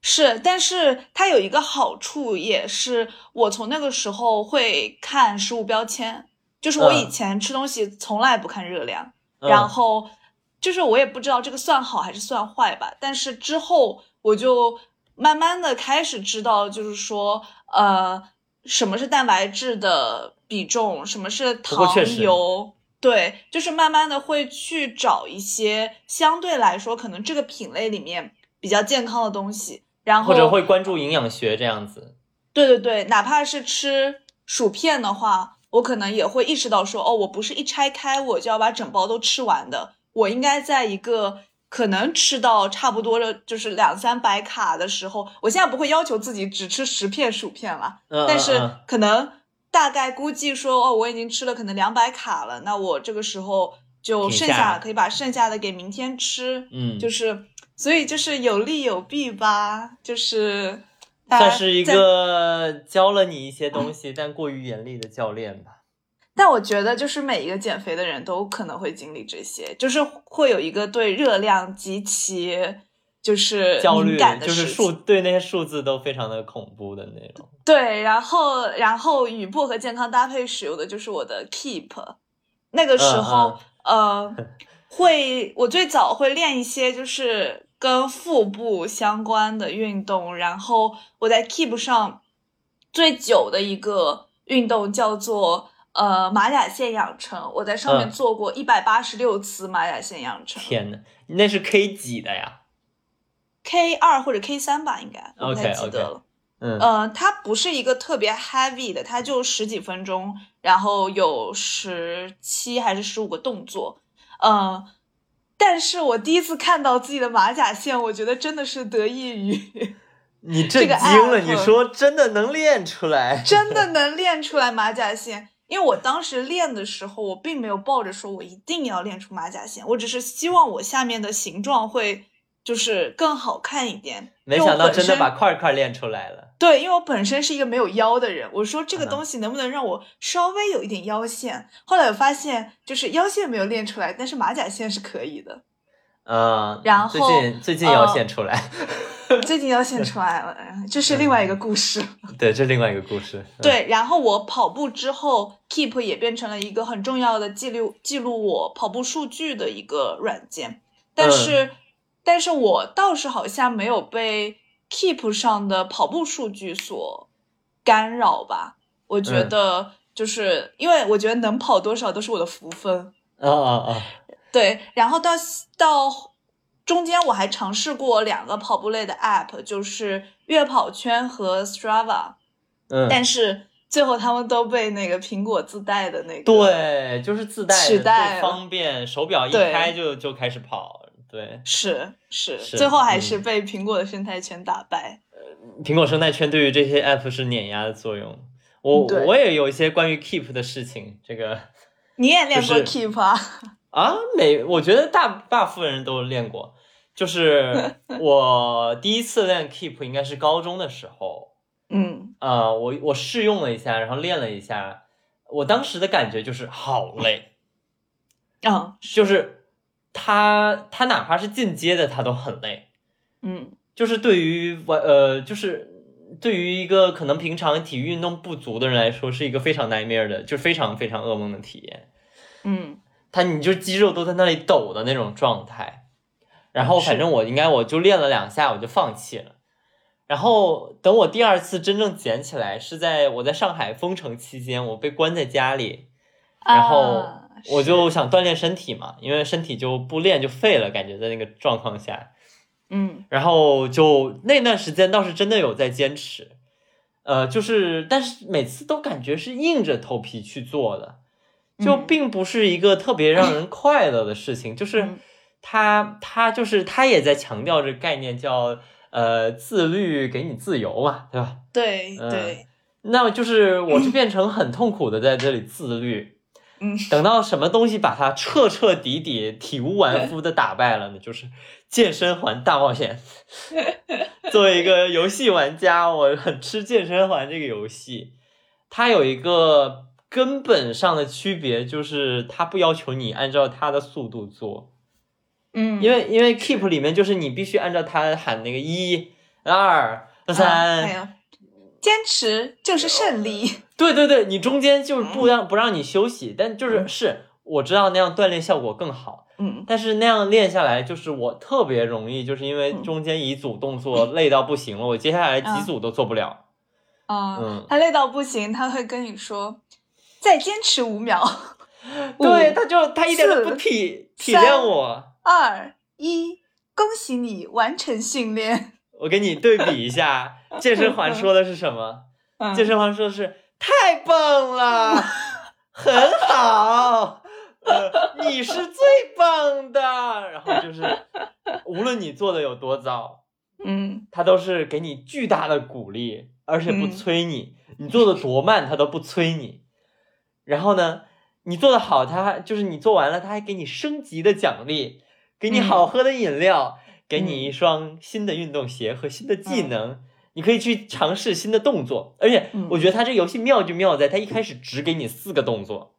[SPEAKER 2] 是，但是它有一个好处，也是我从那个时候会看食物标签，就是我以前吃东西从来不看热量，然后就是我也不知道这个算好还是算坏吧。但是之后我就。慢慢的开始知道，就是说，呃，什么是蛋白质的比重，什么是糖油，对，就是慢慢的会去找一些相对来说可能这个品类里面比较健康的东西，然后
[SPEAKER 1] 或者会关注营养学这样子。
[SPEAKER 2] 对对对，哪怕是吃薯片的话，我可能也会意识到说，哦，我不是一拆开我就要把整包都吃完的，我应该在一个。可能吃到差不多的，就是两三百卡的时候，我现在不会要求自己只吃十片薯片了，但是可能大概估计说，哦，我已经吃了可能两百卡了，那我这个时候就剩下可以把剩下的给明天吃，
[SPEAKER 1] 嗯，
[SPEAKER 2] 就是所以就是有利有弊吧，就是
[SPEAKER 1] 算是一个教了你一些东西，但过于严厉的教练吧。
[SPEAKER 2] 但我觉得，就是每一个减肥的人都可能会经历这些，就是会有一个对热量极其就是
[SPEAKER 1] 焦虑，
[SPEAKER 2] 感
[SPEAKER 1] 就是数对那些数字都非常的恐怖的那种。
[SPEAKER 2] 对，然后然后与薄荷健康搭配使用的就是我的 Keep，那个时候呃会我最早会练一些就是跟腹部相关的运动，然后我在 Keep 上最久的一个运动叫做。呃，马甲线养成，我在上面做过一百八十六次马甲线养成。
[SPEAKER 1] 天呐，那是 K 几的呀
[SPEAKER 2] ？K 二或者 K 三吧，应该
[SPEAKER 1] 我
[SPEAKER 2] 不太记得
[SPEAKER 1] 了。嗯，
[SPEAKER 2] 呃，它不是一个特别 heavy 的，它就十几分钟，然后有十七还是十五个动作。嗯，但是我第一次看到自己的马甲线，我觉得真的是得益于
[SPEAKER 1] 你震惊了。你说真的能练出来？
[SPEAKER 2] 真的能练出来马甲线。因为我当时练的时候，我并没有抱着说我一定要练出马甲线，我只是希望我下面的形状会就是更好看一点。
[SPEAKER 1] 没想到真的把块块练出来了。
[SPEAKER 2] 对，因为我本身是一个没有腰的人，我说这个东西能不能让我稍微有一点腰线？后来我发现，就是腰线没有练出来，但是马甲线是可以的。
[SPEAKER 1] 嗯，
[SPEAKER 2] 然后
[SPEAKER 1] 最近最近腰线出来。
[SPEAKER 2] 最近要现 (laughs) (laughs) 出来了，这是另外一个故事。
[SPEAKER 1] 对，这是另外一个故事。(laughs)
[SPEAKER 2] 对，然后我跑步之后，Keep 也变成了一个很重要的记录记录我跑步数据的一个软件。但是，但是我倒是好像没有被 Keep 上的跑步数据所干扰吧？我觉得就是因为我觉得能跑多少都是我的福分。
[SPEAKER 1] 啊啊啊！
[SPEAKER 2] 对，然后到到。中间我还尝试过两个跑步类的 App，就是悦跑圈和 Strava，
[SPEAKER 1] 嗯，
[SPEAKER 2] 但是最后他们都被那个苹果自带的那个
[SPEAKER 1] 对，就是自带
[SPEAKER 2] 取代
[SPEAKER 1] 方便，手表一开就就开始跑，对，
[SPEAKER 2] 是是，最后还是被苹果的生态圈打败。
[SPEAKER 1] 苹果生态圈对于这些 App 是碾压的作用。我我也有一些关于 Keep 的事情，这个
[SPEAKER 2] 你也练过 Keep 啊？
[SPEAKER 1] 啊，每我觉得大大部分人都练过。就是 (laughs) 我第一次练 Keep 应该是高中的时候，
[SPEAKER 2] 嗯，
[SPEAKER 1] 呃，我我试用了一下，然后练了一下，我当时的感觉就是好累，
[SPEAKER 2] 啊，(laughs)
[SPEAKER 1] 就是他他哪怕是进阶的他都很累，
[SPEAKER 2] 嗯，
[SPEAKER 1] 就是对于我呃，就是对于一个可能平常体育运动不足的人来说，是一个非常 nightmare 的，就非常非常噩梦的体验，
[SPEAKER 2] 嗯，
[SPEAKER 1] 他你就肌肉都在那里抖的那种状态。然后反正我应该我就练了两下我就放弃了，然后等我第二次真正捡起来是在我在上海封城期间，我被关在家里，然后我就想锻炼身体嘛，因为身体就不练就废了，感觉在那个状况下，
[SPEAKER 2] 嗯，
[SPEAKER 1] 然后就那段时间倒是真的有在坚持，呃，就是但是每次都感觉是硬着头皮去做的，就并不是一个特别让人快乐的事情，就是。他他就是他也在强调这个概念，叫呃，自律给你自由嘛，对吧？
[SPEAKER 2] 对
[SPEAKER 1] 嗯
[SPEAKER 2] 对，
[SPEAKER 1] 那么就是我就变成很痛苦的在这里自律，
[SPEAKER 2] 嗯，
[SPEAKER 1] 等到什么东西把它彻彻底底、体无完肤的打败了呢？就是健身环大冒险。(laughs) 作为一个游戏玩家，我很吃健身环这个游戏。它有一个根本上的区别，就是它不要求你按照它的速度做，
[SPEAKER 2] 嗯，
[SPEAKER 1] 因为因为 Keep 里面就是你必须按照它喊那个一、二、
[SPEAKER 2] 啊
[SPEAKER 1] 三，
[SPEAKER 2] 坚持就是胜利。
[SPEAKER 1] 对对对，你中间就是不让不让你休息，但就是是我知道那样锻炼效果更好，
[SPEAKER 2] 嗯。
[SPEAKER 1] 但是那样练下来，就是我特别容易，就是因为中间一组动作累到不行了，我接下来几组都做不了。
[SPEAKER 2] 啊，
[SPEAKER 1] 嗯。
[SPEAKER 2] 他累到不行，他会跟你说再坚持五秒。
[SPEAKER 1] 对，他就他一点都不体体谅我。
[SPEAKER 2] 二一，恭喜你完成训练。
[SPEAKER 1] 我给你对比一下，(laughs) 健身环说的是什么？
[SPEAKER 2] 嗯
[SPEAKER 1] 健身环说的是太棒了，很好，呃，你是最棒的。然后就是，无论你做的有多糟，
[SPEAKER 2] 嗯
[SPEAKER 1] 他都是给你巨大的鼓励，而且不
[SPEAKER 2] 嗯
[SPEAKER 1] 催你。你做的多慢，他都不催你。然后呢，你做的好，他还就是你做完了，他还给你升级的奖励，给你
[SPEAKER 2] 嗯。
[SPEAKER 1] 好喝的饮料，给你
[SPEAKER 2] 嗯。
[SPEAKER 1] 一双新的运动鞋和新的技能。你可以去尝试新的动作，而且
[SPEAKER 2] 嗯。
[SPEAKER 1] 我觉得他这个游戏妙就妙在，他一开始只给你四个动作，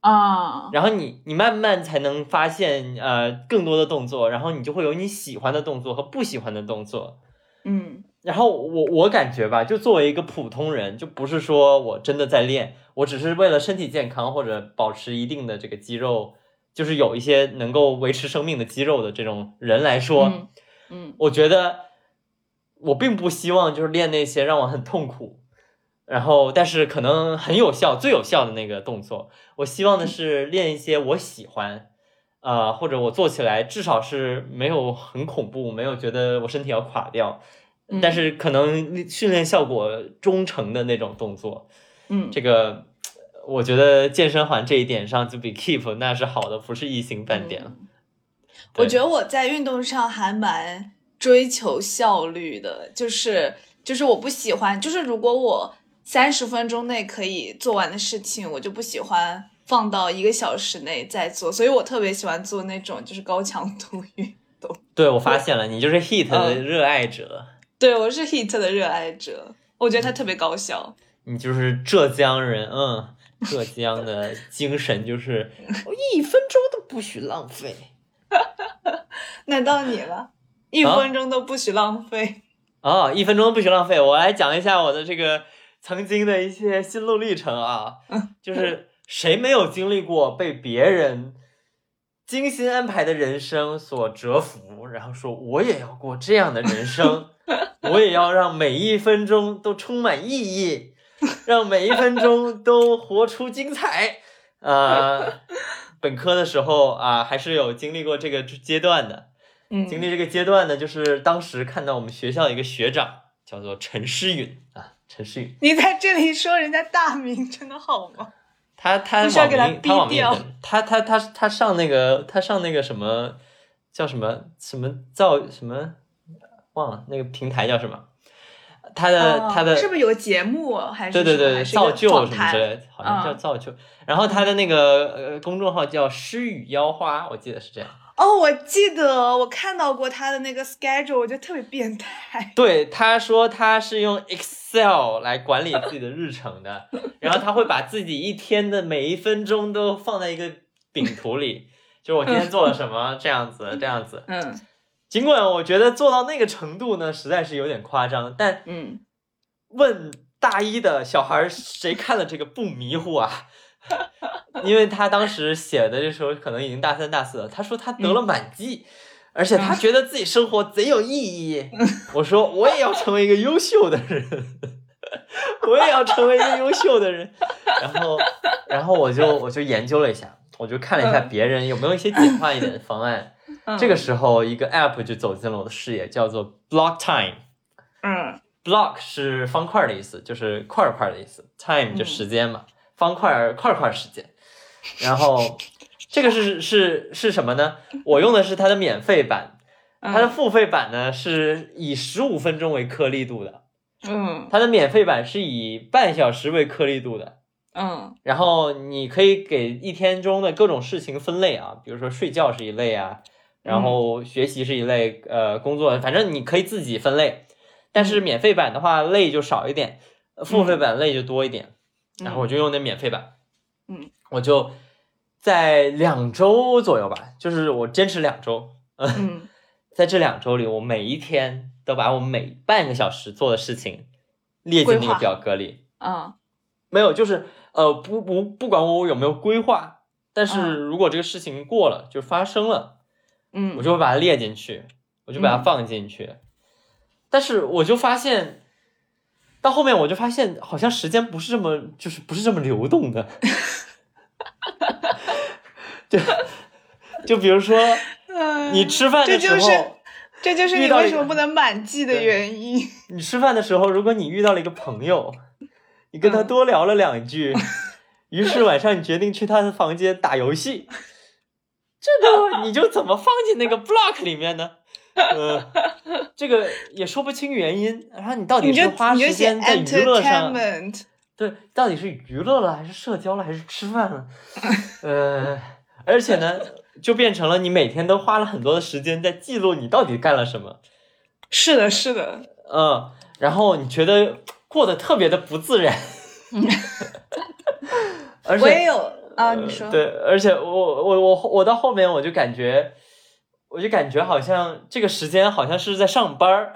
[SPEAKER 2] 啊，
[SPEAKER 1] 然后你你慢慢才能发现呃更多的动作，然后你就会有你喜欢的动作和不喜欢的动作。
[SPEAKER 2] 嗯。
[SPEAKER 1] 然后我我感觉吧，就作为一个普通人，就不是说我真的在练，我只是为了身体健康或者保持一定的这个肌肉，就是有一些能够维持生命的肌肉的这种人来说，
[SPEAKER 2] 嗯嗯
[SPEAKER 1] 我觉得我并不希望就是练那些让我很痛苦，然后但是可能很有效、最有效的那个动作。我希望的是练一些我喜欢，啊、或者我做起来至少是没有很恐怖，没有觉得我身体要垮掉，
[SPEAKER 2] 嗯
[SPEAKER 1] 但是可能训练效果忠诚的那种动作。
[SPEAKER 2] 嗯，
[SPEAKER 1] 这个我觉得健身环这一点上就比 Keep 那是好的，不是一星半点了。
[SPEAKER 2] 嗯我觉得我在运动上还蛮追求效率的，就是就是我不喜欢，就是如果我三十分钟内可以做完的事情，我就不喜欢放到一个小时内再做，所以我特别喜欢做那种就是高强度运动。
[SPEAKER 1] 对，我发现了，你就是 Heat 的
[SPEAKER 2] 嗯
[SPEAKER 1] 热爱者。
[SPEAKER 2] 对我是 Heat 的热爱者，我觉得它特别高效。
[SPEAKER 1] 你就是浙江人，嗯，浙江的精神就是我 (laughs) 一分钟都不许浪费。(laughs)
[SPEAKER 2] 那到你了，一
[SPEAKER 1] 啊
[SPEAKER 2] 分钟都不许浪费。(laughs)
[SPEAKER 1] 哦，一分钟都不许浪费。我来讲一下我的这个曾经的一些心路历程啊，就是谁没有经历过被别人精心安排的人生所折服，然后说我也要过这样的人生，我也要让每一分钟都充满意义，让每一分钟都活出精彩。呃，本科的时候啊，还是有经历过这个阶段的。
[SPEAKER 2] 嗯，
[SPEAKER 1] 经历这个阶段呢，就是当时看到我们学校一个学长叫做陈诗允啊，陈诗允，
[SPEAKER 2] 你在这里说人家大名，真的好吗？
[SPEAKER 1] 他他网名他网名他他他他上那个他上那个什么叫什么什么造什么忘了那个平台叫什么，他的、
[SPEAKER 2] 哦
[SPEAKER 1] 他的
[SPEAKER 2] 是不是有个节目还是
[SPEAKER 1] 对对对造就什么之类的，好像叫
[SPEAKER 2] 嗯
[SPEAKER 1] 造就。然后他的那个呃公众号叫诗雨妖花，我记得是这样。
[SPEAKER 2] 哦，我记得我看到过他的那个 schedule，我觉得特别变态。(laughs)
[SPEAKER 1] 对，他说他是用 Excel 来管理自己的日程的，然后他会把自己一天的每一分钟都放在一个饼图里，就是我今天做了什么，这样子，这样子。
[SPEAKER 2] 嗯
[SPEAKER 1] 尽管我觉得做到那个程度呢，实在是有点夸张，但
[SPEAKER 2] 嗯，
[SPEAKER 1] 问大一的小孩儿谁看了这个不迷糊啊？(laughs) 因为他当时写的这时候可能已经大三大四了，他说他得了满级，而且他觉得自己生活贼有意义。我说我也要成为一个优秀的人，(laughs) 我也要成为一个优秀的人。然后，然后我就我就研究了一下，我就看了一下别人有没有一些简化一点的方案。
[SPEAKER 2] 嗯
[SPEAKER 1] 这个时候，一个 app 就走进了我的视野，叫做 Block Time。
[SPEAKER 2] 嗯
[SPEAKER 1] block 是方块的意思，就是块儿块儿的意思，time 就时间嘛，方块儿块儿块儿时间。然后 (laughs) 这个是是是什么呢？我用的是它的免费版，它的付费版呢是以十五分钟为颗粒度的，
[SPEAKER 2] 嗯
[SPEAKER 1] 它的免费版是以半小时为颗粒度的。
[SPEAKER 2] 嗯
[SPEAKER 1] 然后你可以给一天中的各种事情分类啊，比如说睡觉是一类啊，然后学习是一类，呃，工作反正你可以自己分类。但是免费版的话类就少一点，付费版类就多一点。然后我就用那免费版，
[SPEAKER 2] 嗯，
[SPEAKER 1] 我就在两周左右吧，就是我坚持两周，
[SPEAKER 2] 嗯。(laughs)
[SPEAKER 1] 在这两周里，我每一天都把我每半个小时做的事情列进那个表格里。
[SPEAKER 2] 啊
[SPEAKER 1] 没有，就是呃，不不不管我有没有规划，但是
[SPEAKER 2] 嗯。
[SPEAKER 1] 如果这个事情过了，就发生了，
[SPEAKER 2] 嗯，
[SPEAKER 1] 我就会把它列进去，我就把它
[SPEAKER 2] 嗯
[SPEAKER 1] 放进去。但是我就发现，到后面我就发现，好像时间不是这么，就是不是这么流动的。(laughs) 就就比如说，
[SPEAKER 2] 嗯
[SPEAKER 1] 你吃饭的时候，
[SPEAKER 2] 这就是这就是你为什么不能满记的原因。
[SPEAKER 1] 你吃饭的时候，如果你遇到了一个朋友，你跟他
[SPEAKER 2] 嗯
[SPEAKER 1] 多聊了两句，于是晚上你决定去他的房间打游戏，这个你就怎么放进那个 block 里面呢？呃，这个也说不清原因。然后你到底
[SPEAKER 2] 是
[SPEAKER 1] 花时间在娱乐上，对，到底是娱乐了，还是社交了，还是吃饭了？呃，而且呢，就变成了你每天都花了很多的时间在记录你到底干了什么。
[SPEAKER 2] 是的，是的，
[SPEAKER 1] 嗯，然后你觉得过得特别的不自然，(laughs) 而且
[SPEAKER 2] 我也有啊，你说，
[SPEAKER 1] 对，而且我我我我到后面我就感觉，我就感觉好像这个时间好像是在上班儿，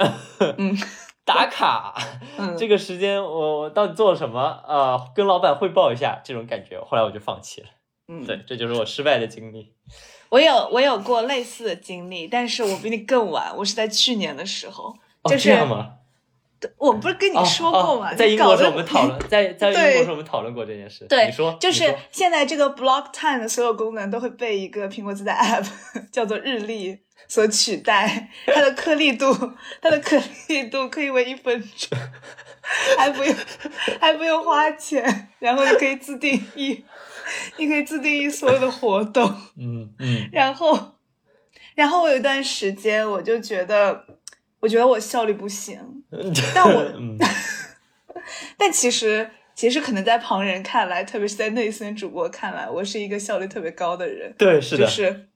[SPEAKER 2] 嗯 (laughs)
[SPEAKER 1] 打卡，
[SPEAKER 2] 嗯，
[SPEAKER 1] 这个时间我我到底做了什么啊、呃跟老板汇报一下这种感觉，后来我就放弃了。
[SPEAKER 2] 嗯，
[SPEAKER 1] 对，这就是我失败的经历。(laughs)
[SPEAKER 2] 我有我有过类似的经历，但是我比你更晚，我是在去年的时候，
[SPEAKER 1] 哦，
[SPEAKER 2] 就是
[SPEAKER 1] 这样吗？
[SPEAKER 2] 我不是跟你
[SPEAKER 1] 哦
[SPEAKER 2] 说过吗？
[SPEAKER 1] 哦在英国时候我们讨论，(laughs) 在在英国
[SPEAKER 2] 对
[SPEAKER 1] 时候我们讨论过这件事。
[SPEAKER 2] 对
[SPEAKER 1] 你说，
[SPEAKER 2] 就是
[SPEAKER 1] 说
[SPEAKER 2] 现在这个 Block Time 的所有功能都会被一个苹果自带 App (laughs) 叫做日历所取代，它的颗粒度，它的颗粒度可以为一分钟，还不用还不用花钱，然后你可以自定义，你可以自定义所有的活动，
[SPEAKER 1] 嗯嗯
[SPEAKER 2] 然后，然后我有一段时间我就觉得，我觉得我效率不行，但我
[SPEAKER 1] 嗯 (laughs)
[SPEAKER 2] 但其实，其实可能在旁人看来，特别是在内森主播看来，我是一个效率特别高的人。
[SPEAKER 1] 对是的，
[SPEAKER 2] 就是，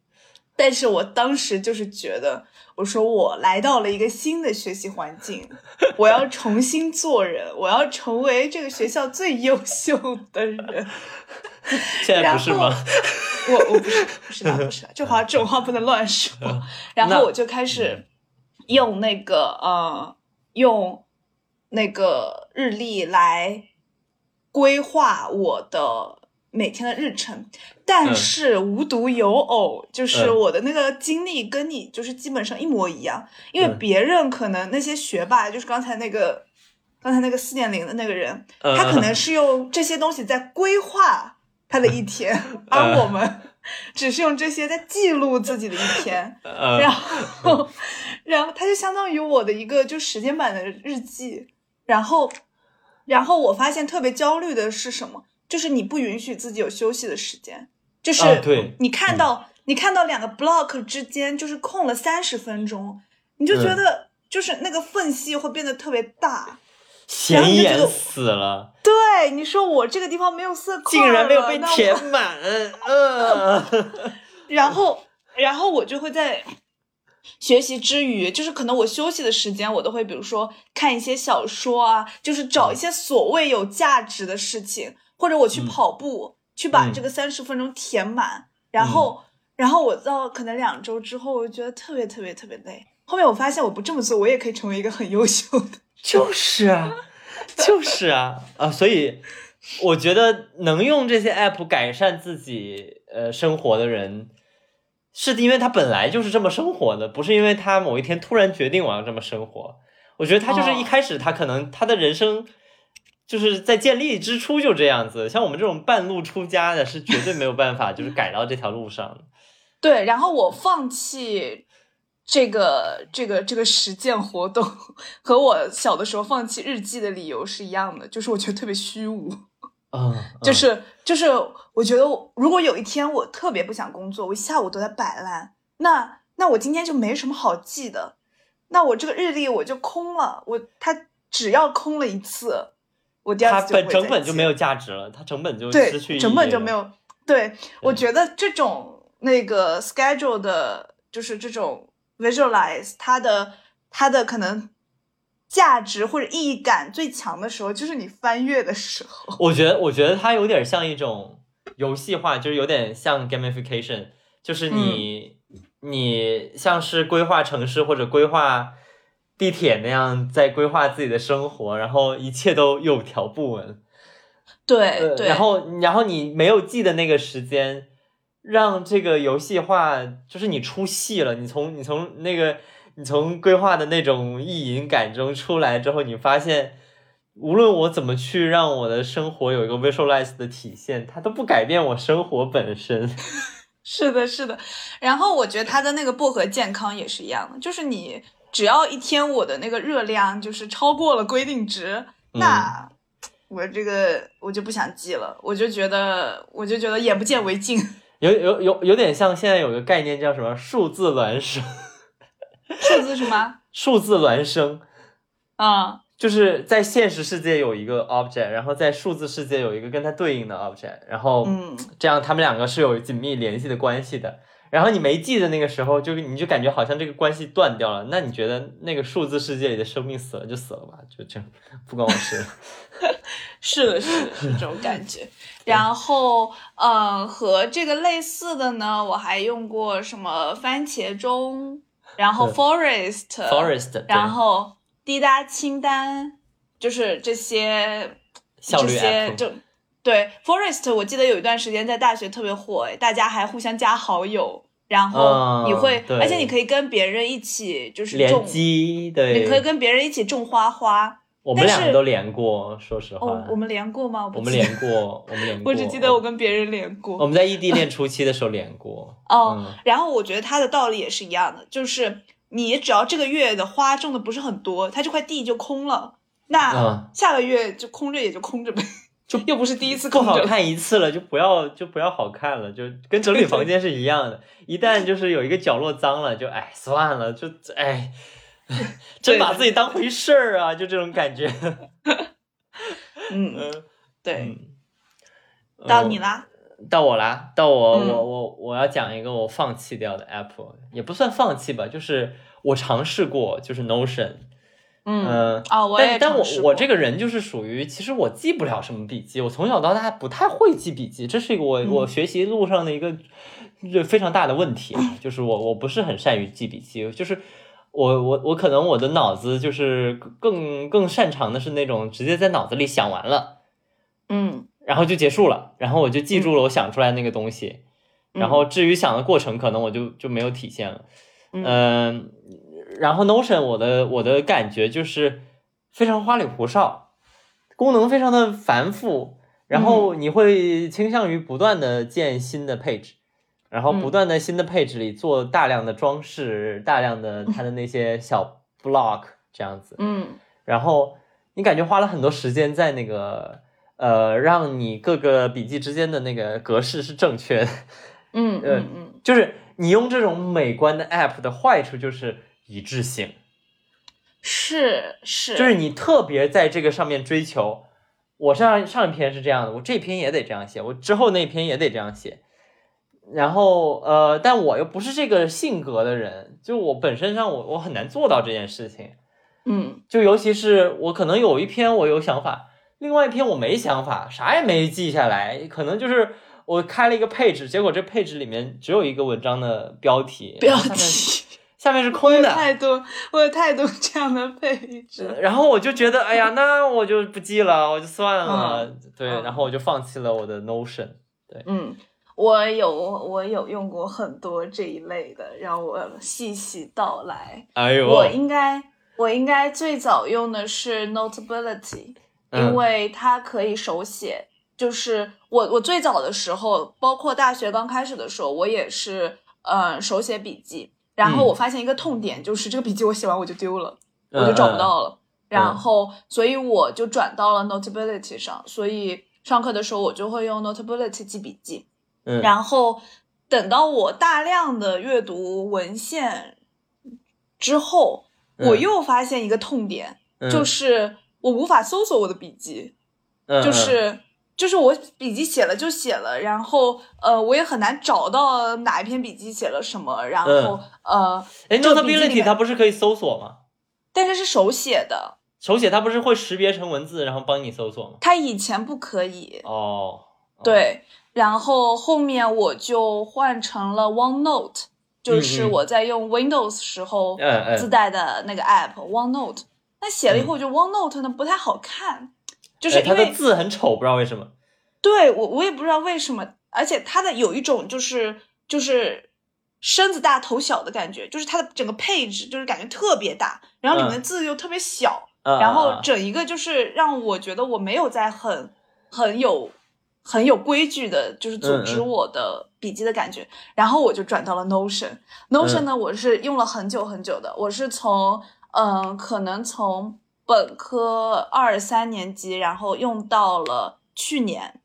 [SPEAKER 2] 但是我当时就是觉得，我说我来到了一个新的学习环境，我要重新做人，我要成为这个学校最优秀的人。(laughs)
[SPEAKER 1] 现在不是吗？
[SPEAKER 2] 我我不是不是的不是的，这话这种话不能乱说。然后我就开始用那个呃，用那个日历来规划我的每天的日程，但是无独有偶，就是
[SPEAKER 1] 嗯。
[SPEAKER 2] 我的那个经历跟你就是基本上一模一样，因为
[SPEAKER 1] 嗯。
[SPEAKER 2] 别人可能那些学霸，就是刚才那个刚才那个四点零的那个人，
[SPEAKER 1] 嗯
[SPEAKER 2] 他可能是用这些东西在规划他的一天，而我们 (laughs) 只是用这些在记录自己的一天，
[SPEAKER 1] 呃
[SPEAKER 2] 然后，然后它就相当于我的一个就时间版的日记，然后，然后我发现特别焦虑的是什么？就是你不允许自己有休息的时间，就是你看到、你看到两个 block 之间就是空了三十分钟，你就觉得就是那个缝隙会变得特别大。
[SPEAKER 1] 显眼死了，
[SPEAKER 2] 对，你说我这个地方没有色块
[SPEAKER 1] 竟然没有被填满，呃，(laughs)
[SPEAKER 2] 然后，然后我就会在学习之余，就是可能我休息的时间，我都会比如说看一些小说啊，就是找一些所谓有价值的事情，或者我去
[SPEAKER 1] 嗯
[SPEAKER 2] 跑步，去把
[SPEAKER 1] 嗯
[SPEAKER 2] 这个三十分钟填满。然后，然后我到可能两周之后，我就觉得特别特别特别累。后面我发现我不这么做，我也可以成为一个很优秀的。(laughs)
[SPEAKER 1] 就是啊，就是啊，啊，所以我觉得能用这些 app 改善自己呃生活的人，是因为他本来就是这么生活的，不是因为他某一天突然决定我要这么生活。我觉得他就是一
[SPEAKER 2] 哦
[SPEAKER 1] 开始他可能他的人生就是在建立之初就这样子，像我们这种半路出家的，是绝对没有办法就是改到这条路上的。(laughs)
[SPEAKER 2] 对，然后我放弃这个这个这个实践活动，(laughs) 和我小的时候放弃日记的理由是一样的，就是我觉得特别虚无。
[SPEAKER 1] 嗯，嗯。
[SPEAKER 2] 就是就是，我觉得我如果有一天我特别不想工作，我一下午都在摆烂，那那我今天就没什么好记的，那我这个日历我就空了，我它只要空了一次，我第二
[SPEAKER 1] 它本整本就没有价值了，它成本就失去意义
[SPEAKER 2] 整本就没有。对，我觉得这种那个 schedule 的，就是这种 visualize 它的它的可能价值或者意义感最强的时候，就是你翻阅的时候。
[SPEAKER 1] 我觉得，我觉得它有点像一种游戏化，就是有点像 gamification，就是你、你像是规划城市或者规划地铁那样，在规划自己的生活，然后一切都有条不紊。
[SPEAKER 2] 对
[SPEAKER 1] 呃，
[SPEAKER 2] 对，
[SPEAKER 1] 然后然后你没有记的那个时间，让这个游戏化，就是你出戏了。你从你从那个你从规划的那种意淫感中出来之后，你发现，无论我怎么去让我的生活有一个 visualize 的体现，它都不改变我生活本身。(laughs)
[SPEAKER 2] 是的，是的。然后我觉得它的那个薄荷健康也是一样的，就是你只要一天我的那个热量就是超过了规定值，
[SPEAKER 1] 嗯
[SPEAKER 2] 那我这个我就不想记了，我就觉得我就觉得眼不见为净。
[SPEAKER 1] 有有有有点像现在有个概念叫什么数字孪生，
[SPEAKER 2] 数字什么？
[SPEAKER 1] 数字孪生。
[SPEAKER 2] 啊、
[SPEAKER 1] 就是在现实世界有一个 object，然后在数字世界有一个跟它对应的 object，然后
[SPEAKER 2] 嗯
[SPEAKER 1] 这样他们两个是有紧密联系的关系的。然后你没记的那个时候，就你就感觉好像这个关系断掉了。那你觉得那个数字世界里的生命死了就死了吧，就这样，不关我事。(laughs)
[SPEAKER 2] 是的，是的，是这种感觉。(laughs) 然后，嗯，和这个类似的呢，我还用过什么番茄钟，然后
[SPEAKER 1] 嗯
[SPEAKER 2] Forest
[SPEAKER 1] Forest，
[SPEAKER 2] 然后滴答清单，就是这些
[SPEAKER 1] 效率
[SPEAKER 2] 这些就对 Forest，我记得有一段时间在大学特别火，哎，大家还互相加好友，然后
[SPEAKER 1] 嗯
[SPEAKER 2] 你会，
[SPEAKER 1] 对。
[SPEAKER 2] 而且你可以跟别人一起就是
[SPEAKER 1] 联
[SPEAKER 2] 种，
[SPEAKER 1] 机，对，
[SPEAKER 2] 你可以跟别人一起种花花。
[SPEAKER 1] 我们两个都连过，说实话，
[SPEAKER 2] 哦，我们连过吗？我 (laughs)
[SPEAKER 1] 我们连过，我们连过，
[SPEAKER 2] 我只记得我跟别人连过。
[SPEAKER 1] 我们在异地恋初期的时候连过。(laughs)
[SPEAKER 2] 哦，
[SPEAKER 1] 嗯
[SPEAKER 2] 然后我觉得他的道理也是一样的，就是你只要这个月的花种的不是很多，他这块地就空了，那
[SPEAKER 1] 嗯
[SPEAKER 2] 下个月就空着也就空着呗，(laughs)
[SPEAKER 1] 就
[SPEAKER 2] 又不是第一次
[SPEAKER 1] 不好。看一次了，就不要就不要好看了，就跟整理房间是一样的。一旦就是有一个角落脏了，就哎算了，就哎，(laughs) 真把自己当回事儿啊，就这种感觉。(laughs)
[SPEAKER 2] 嗯，
[SPEAKER 1] 嗯，
[SPEAKER 2] 对，
[SPEAKER 1] 嗯
[SPEAKER 2] 到你啦。
[SPEAKER 1] 到我啦，到我、
[SPEAKER 2] 嗯
[SPEAKER 1] 我我我要讲一个我放弃掉的 app，也不算放弃吧，就是我尝试过，就是 Notion。
[SPEAKER 2] 嗯，
[SPEAKER 1] 嗯
[SPEAKER 2] 哦，我也
[SPEAKER 1] 但但我我这个人就是属于，其实我记不了什么笔记，我从小到大不太会记笔记，这是一个我、
[SPEAKER 2] 嗯
[SPEAKER 1] 我学习路上的一个就非常大的问题啊，就是我我不是很善于记笔记，就是我我我可能我的脑子就是更更擅长的是那种直接在脑子里想完了，
[SPEAKER 2] 嗯，
[SPEAKER 1] 然后就结束了，然后我就记住了我想出来那个东西，然后至于想的过程，可能我就就没有体现了。
[SPEAKER 2] 嗯。
[SPEAKER 1] 嗯，然后 Notion 我的我的感觉就是非常花里胡哨，功能非常的繁复，然后你会倾向于不断的建新的 page，然后不断在新的 page 里做大量的装饰，大量的它的那些小 block 这样子，
[SPEAKER 2] 嗯
[SPEAKER 1] 然后你感觉花了很多时间在那个呃，让你各个笔记之间的那个格式是正确的。(laughs)
[SPEAKER 2] 嗯
[SPEAKER 1] 呃
[SPEAKER 2] 嗯嗯，
[SPEAKER 1] 就是你用这种美观的 app 的坏处就是一致性，
[SPEAKER 2] 是是，
[SPEAKER 1] 就是你特别在这个上面追求。我上上一篇是这样的，我这篇也得这样写，我之后那篇也得这样写。然后呃，但我又不是这个性格的人，就我本身上我我很难做到这件事情。
[SPEAKER 2] 嗯
[SPEAKER 1] 就尤其是我可能有一篇我有想法，另外一篇我没想法，啥也没记下来，可能就是我开了一个 page，结果这 page 里面只有一个文章的标题，
[SPEAKER 2] 标题，
[SPEAKER 1] 下面是 (laughs) 空的，
[SPEAKER 2] 太多，我有太多这样的配置。
[SPEAKER 1] 然后我就觉得，哎呀，那我就不记了，我就算了，对，
[SPEAKER 2] 嗯
[SPEAKER 1] 然后我就放弃了我的 Notion。
[SPEAKER 2] 对嗯，我有我有用过很多这一类的，让我细细道来。
[SPEAKER 1] 哎呦，
[SPEAKER 2] 我应该我应该最早用的是 Notability，
[SPEAKER 1] 嗯
[SPEAKER 2] 因为它可以手写。就是我我最早的时候，包括大学刚开始的时候，我也是呃手写笔记。然后
[SPEAKER 1] 嗯
[SPEAKER 2] 我发现一个痛点，就是这个笔记我写完我就丢了，
[SPEAKER 1] 嗯
[SPEAKER 2] 我就找不到了。
[SPEAKER 1] 嗯
[SPEAKER 2] 然后所以我就转到了 Notability 上，所以上课的时候我就会用 Notability 记笔记。
[SPEAKER 1] 嗯。
[SPEAKER 2] 然后等到我大量的阅读文献之后，我
[SPEAKER 1] 嗯
[SPEAKER 2] 又发现一个痛点，
[SPEAKER 1] 嗯。
[SPEAKER 2] 就是我无法搜索我的笔记，就是就是我笔记写了就写了，然后呃，我也很难找到哪一篇笔记写了什么，然后、
[SPEAKER 1] 嗯。
[SPEAKER 2] 呃，
[SPEAKER 1] 哎，Notability 它不是可以搜索吗？
[SPEAKER 2] 但是是手写的，
[SPEAKER 1] 手写它不是会识别成文字，然后帮你搜索吗？
[SPEAKER 2] 它以前不可以，
[SPEAKER 1] 哦，哦，
[SPEAKER 2] 对，然后后面我就换成了 OneNote，就是我在用 Windows 时候自带的那个 app OneNote。那写了以后，我觉得 OneNote 呢不太好看，就是
[SPEAKER 1] 哎它的
[SPEAKER 2] 因为
[SPEAKER 1] 字很丑，不知道为什么。
[SPEAKER 2] 对我我也不知道为什么，而且它的有一种就是就是身子大头小的感觉，就是它的整个配置就是感觉特别大，然后里面的字又特别小，
[SPEAKER 1] 嗯
[SPEAKER 2] 然后整一个就是让我觉得我没有在很很有很有规矩的，就是组织我的笔记的感觉。然后我就转到了 Notion。Notion
[SPEAKER 1] 嗯
[SPEAKER 2] 呢，我是用了很久很久的，我是从嗯、呃可能从本科二三年级，然后用到了去年。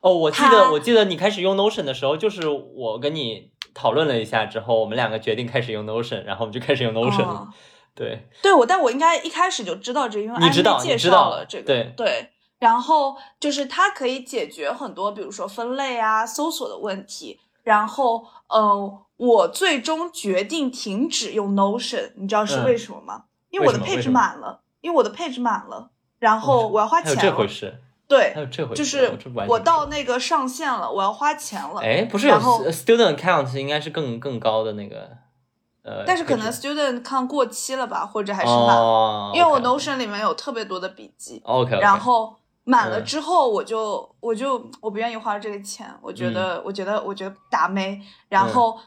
[SPEAKER 1] 哦，我记得，我记得你开始用 Notion 的时候，就是我跟你讨论了一下之后，我们两个决定开始用 Notion，然后我们就开始用 Notion 了。
[SPEAKER 2] 哦
[SPEAKER 1] 对，
[SPEAKER 2] 对我，但我应该一开始就知道这个，因为
[SPEAKER 1] 你知道
[SPEAKER 2] 安利介绍了这个。
[SPEAKER 1] 对
[SPEAKER 2] 对，然后就是它可以解决很多，比如说分类啊、搜索的问题。然后，呃，我最终决定停止用 Notion，你知道是
[SPEAKER 1] 嗯
[SPEAKER 2] 为什么吗？因为我的配置满了，因为我的配置满了，然后我要花钱了
[SPEAKER 1] 还有
[SPEAKER 2] 钱。
[SPEAKER 1] 这回事，
[SPEAKER 2] 对
[SPEAKER 1] 还，有这回事，
[SPEAKER 2] 就是
[SPEAKER 1] 我
[SPEAKER 2] 到那个上限了，我要花钱了。
[SPEAKER 1] 哎，不是有
[SPEAKER 2] 然后
[SPEAKER 1] student account 应该是更更高的那个呃，
[SPEAKER 2] 但是可能 student 看过期了吧，或者还是满，
[SPEAKER 1] 哦，
[SPEAKER 2] 因为我 Notion 里面有特别多的笔记。
[SPEAKER 1] OK，
[SPEAKER 2] 然后满了
[SPEAKER 1] 嗯
[SPEAKER 2] 之后，我就、我就我不愿意花这个钱，我觉得、
[SPEAKER 1] 嗯
[SPEAKER 2] 我觉得我觉得打没。然后，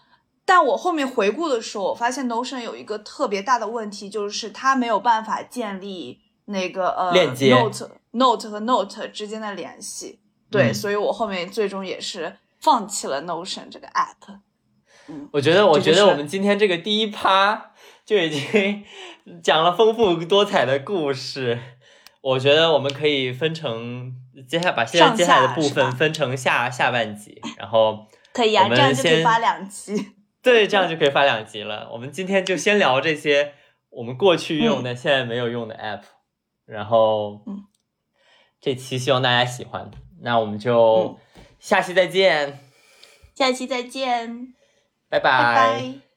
[SPEAKER 2] 但我后面回顾的时候，我发现 Notion 有一个特别大的问题，就是它没有办法建立那个呃
[SPEAKER 1] 链接
[SPEAKER 2] Note Note 和 Note 之间的联系。对，
[SPEAKER 1] 嗯
[SPEAKER 2] 所以我后面最终也是放弃了 Notion 这个 app。
[SPEAKER 1] 我觉得，我觉得我们今天这个第一趴就已经 (laughs) 讲了丰富多彩的故事。我觉得我们可以分成接下把现在接下来的部分分成下下半集，然后
[SPEAKER 2] 可以啊，
[SPEAKER 1] 我们
[SPEAKER 2] 这样就可以
[SPEAKER 1] 先
[SPEAKER 2] 发两期。
[SPEAKER 1] 对，这样就可以发两集了。我们今天就先聊这些我们过去用的、现在没有用的 app，然后
[SPEAKER 2] 嗯。
[SPEAKER 1] 这期希望大家喜欢。那我们就
[SPEAKER 2] 嗯。
[SPEAKER 1] 下期再见，
[SPEAKER 2] 下期再见，
[SPEAKER 1] 拜。
[SPEAKER 2] 拜拜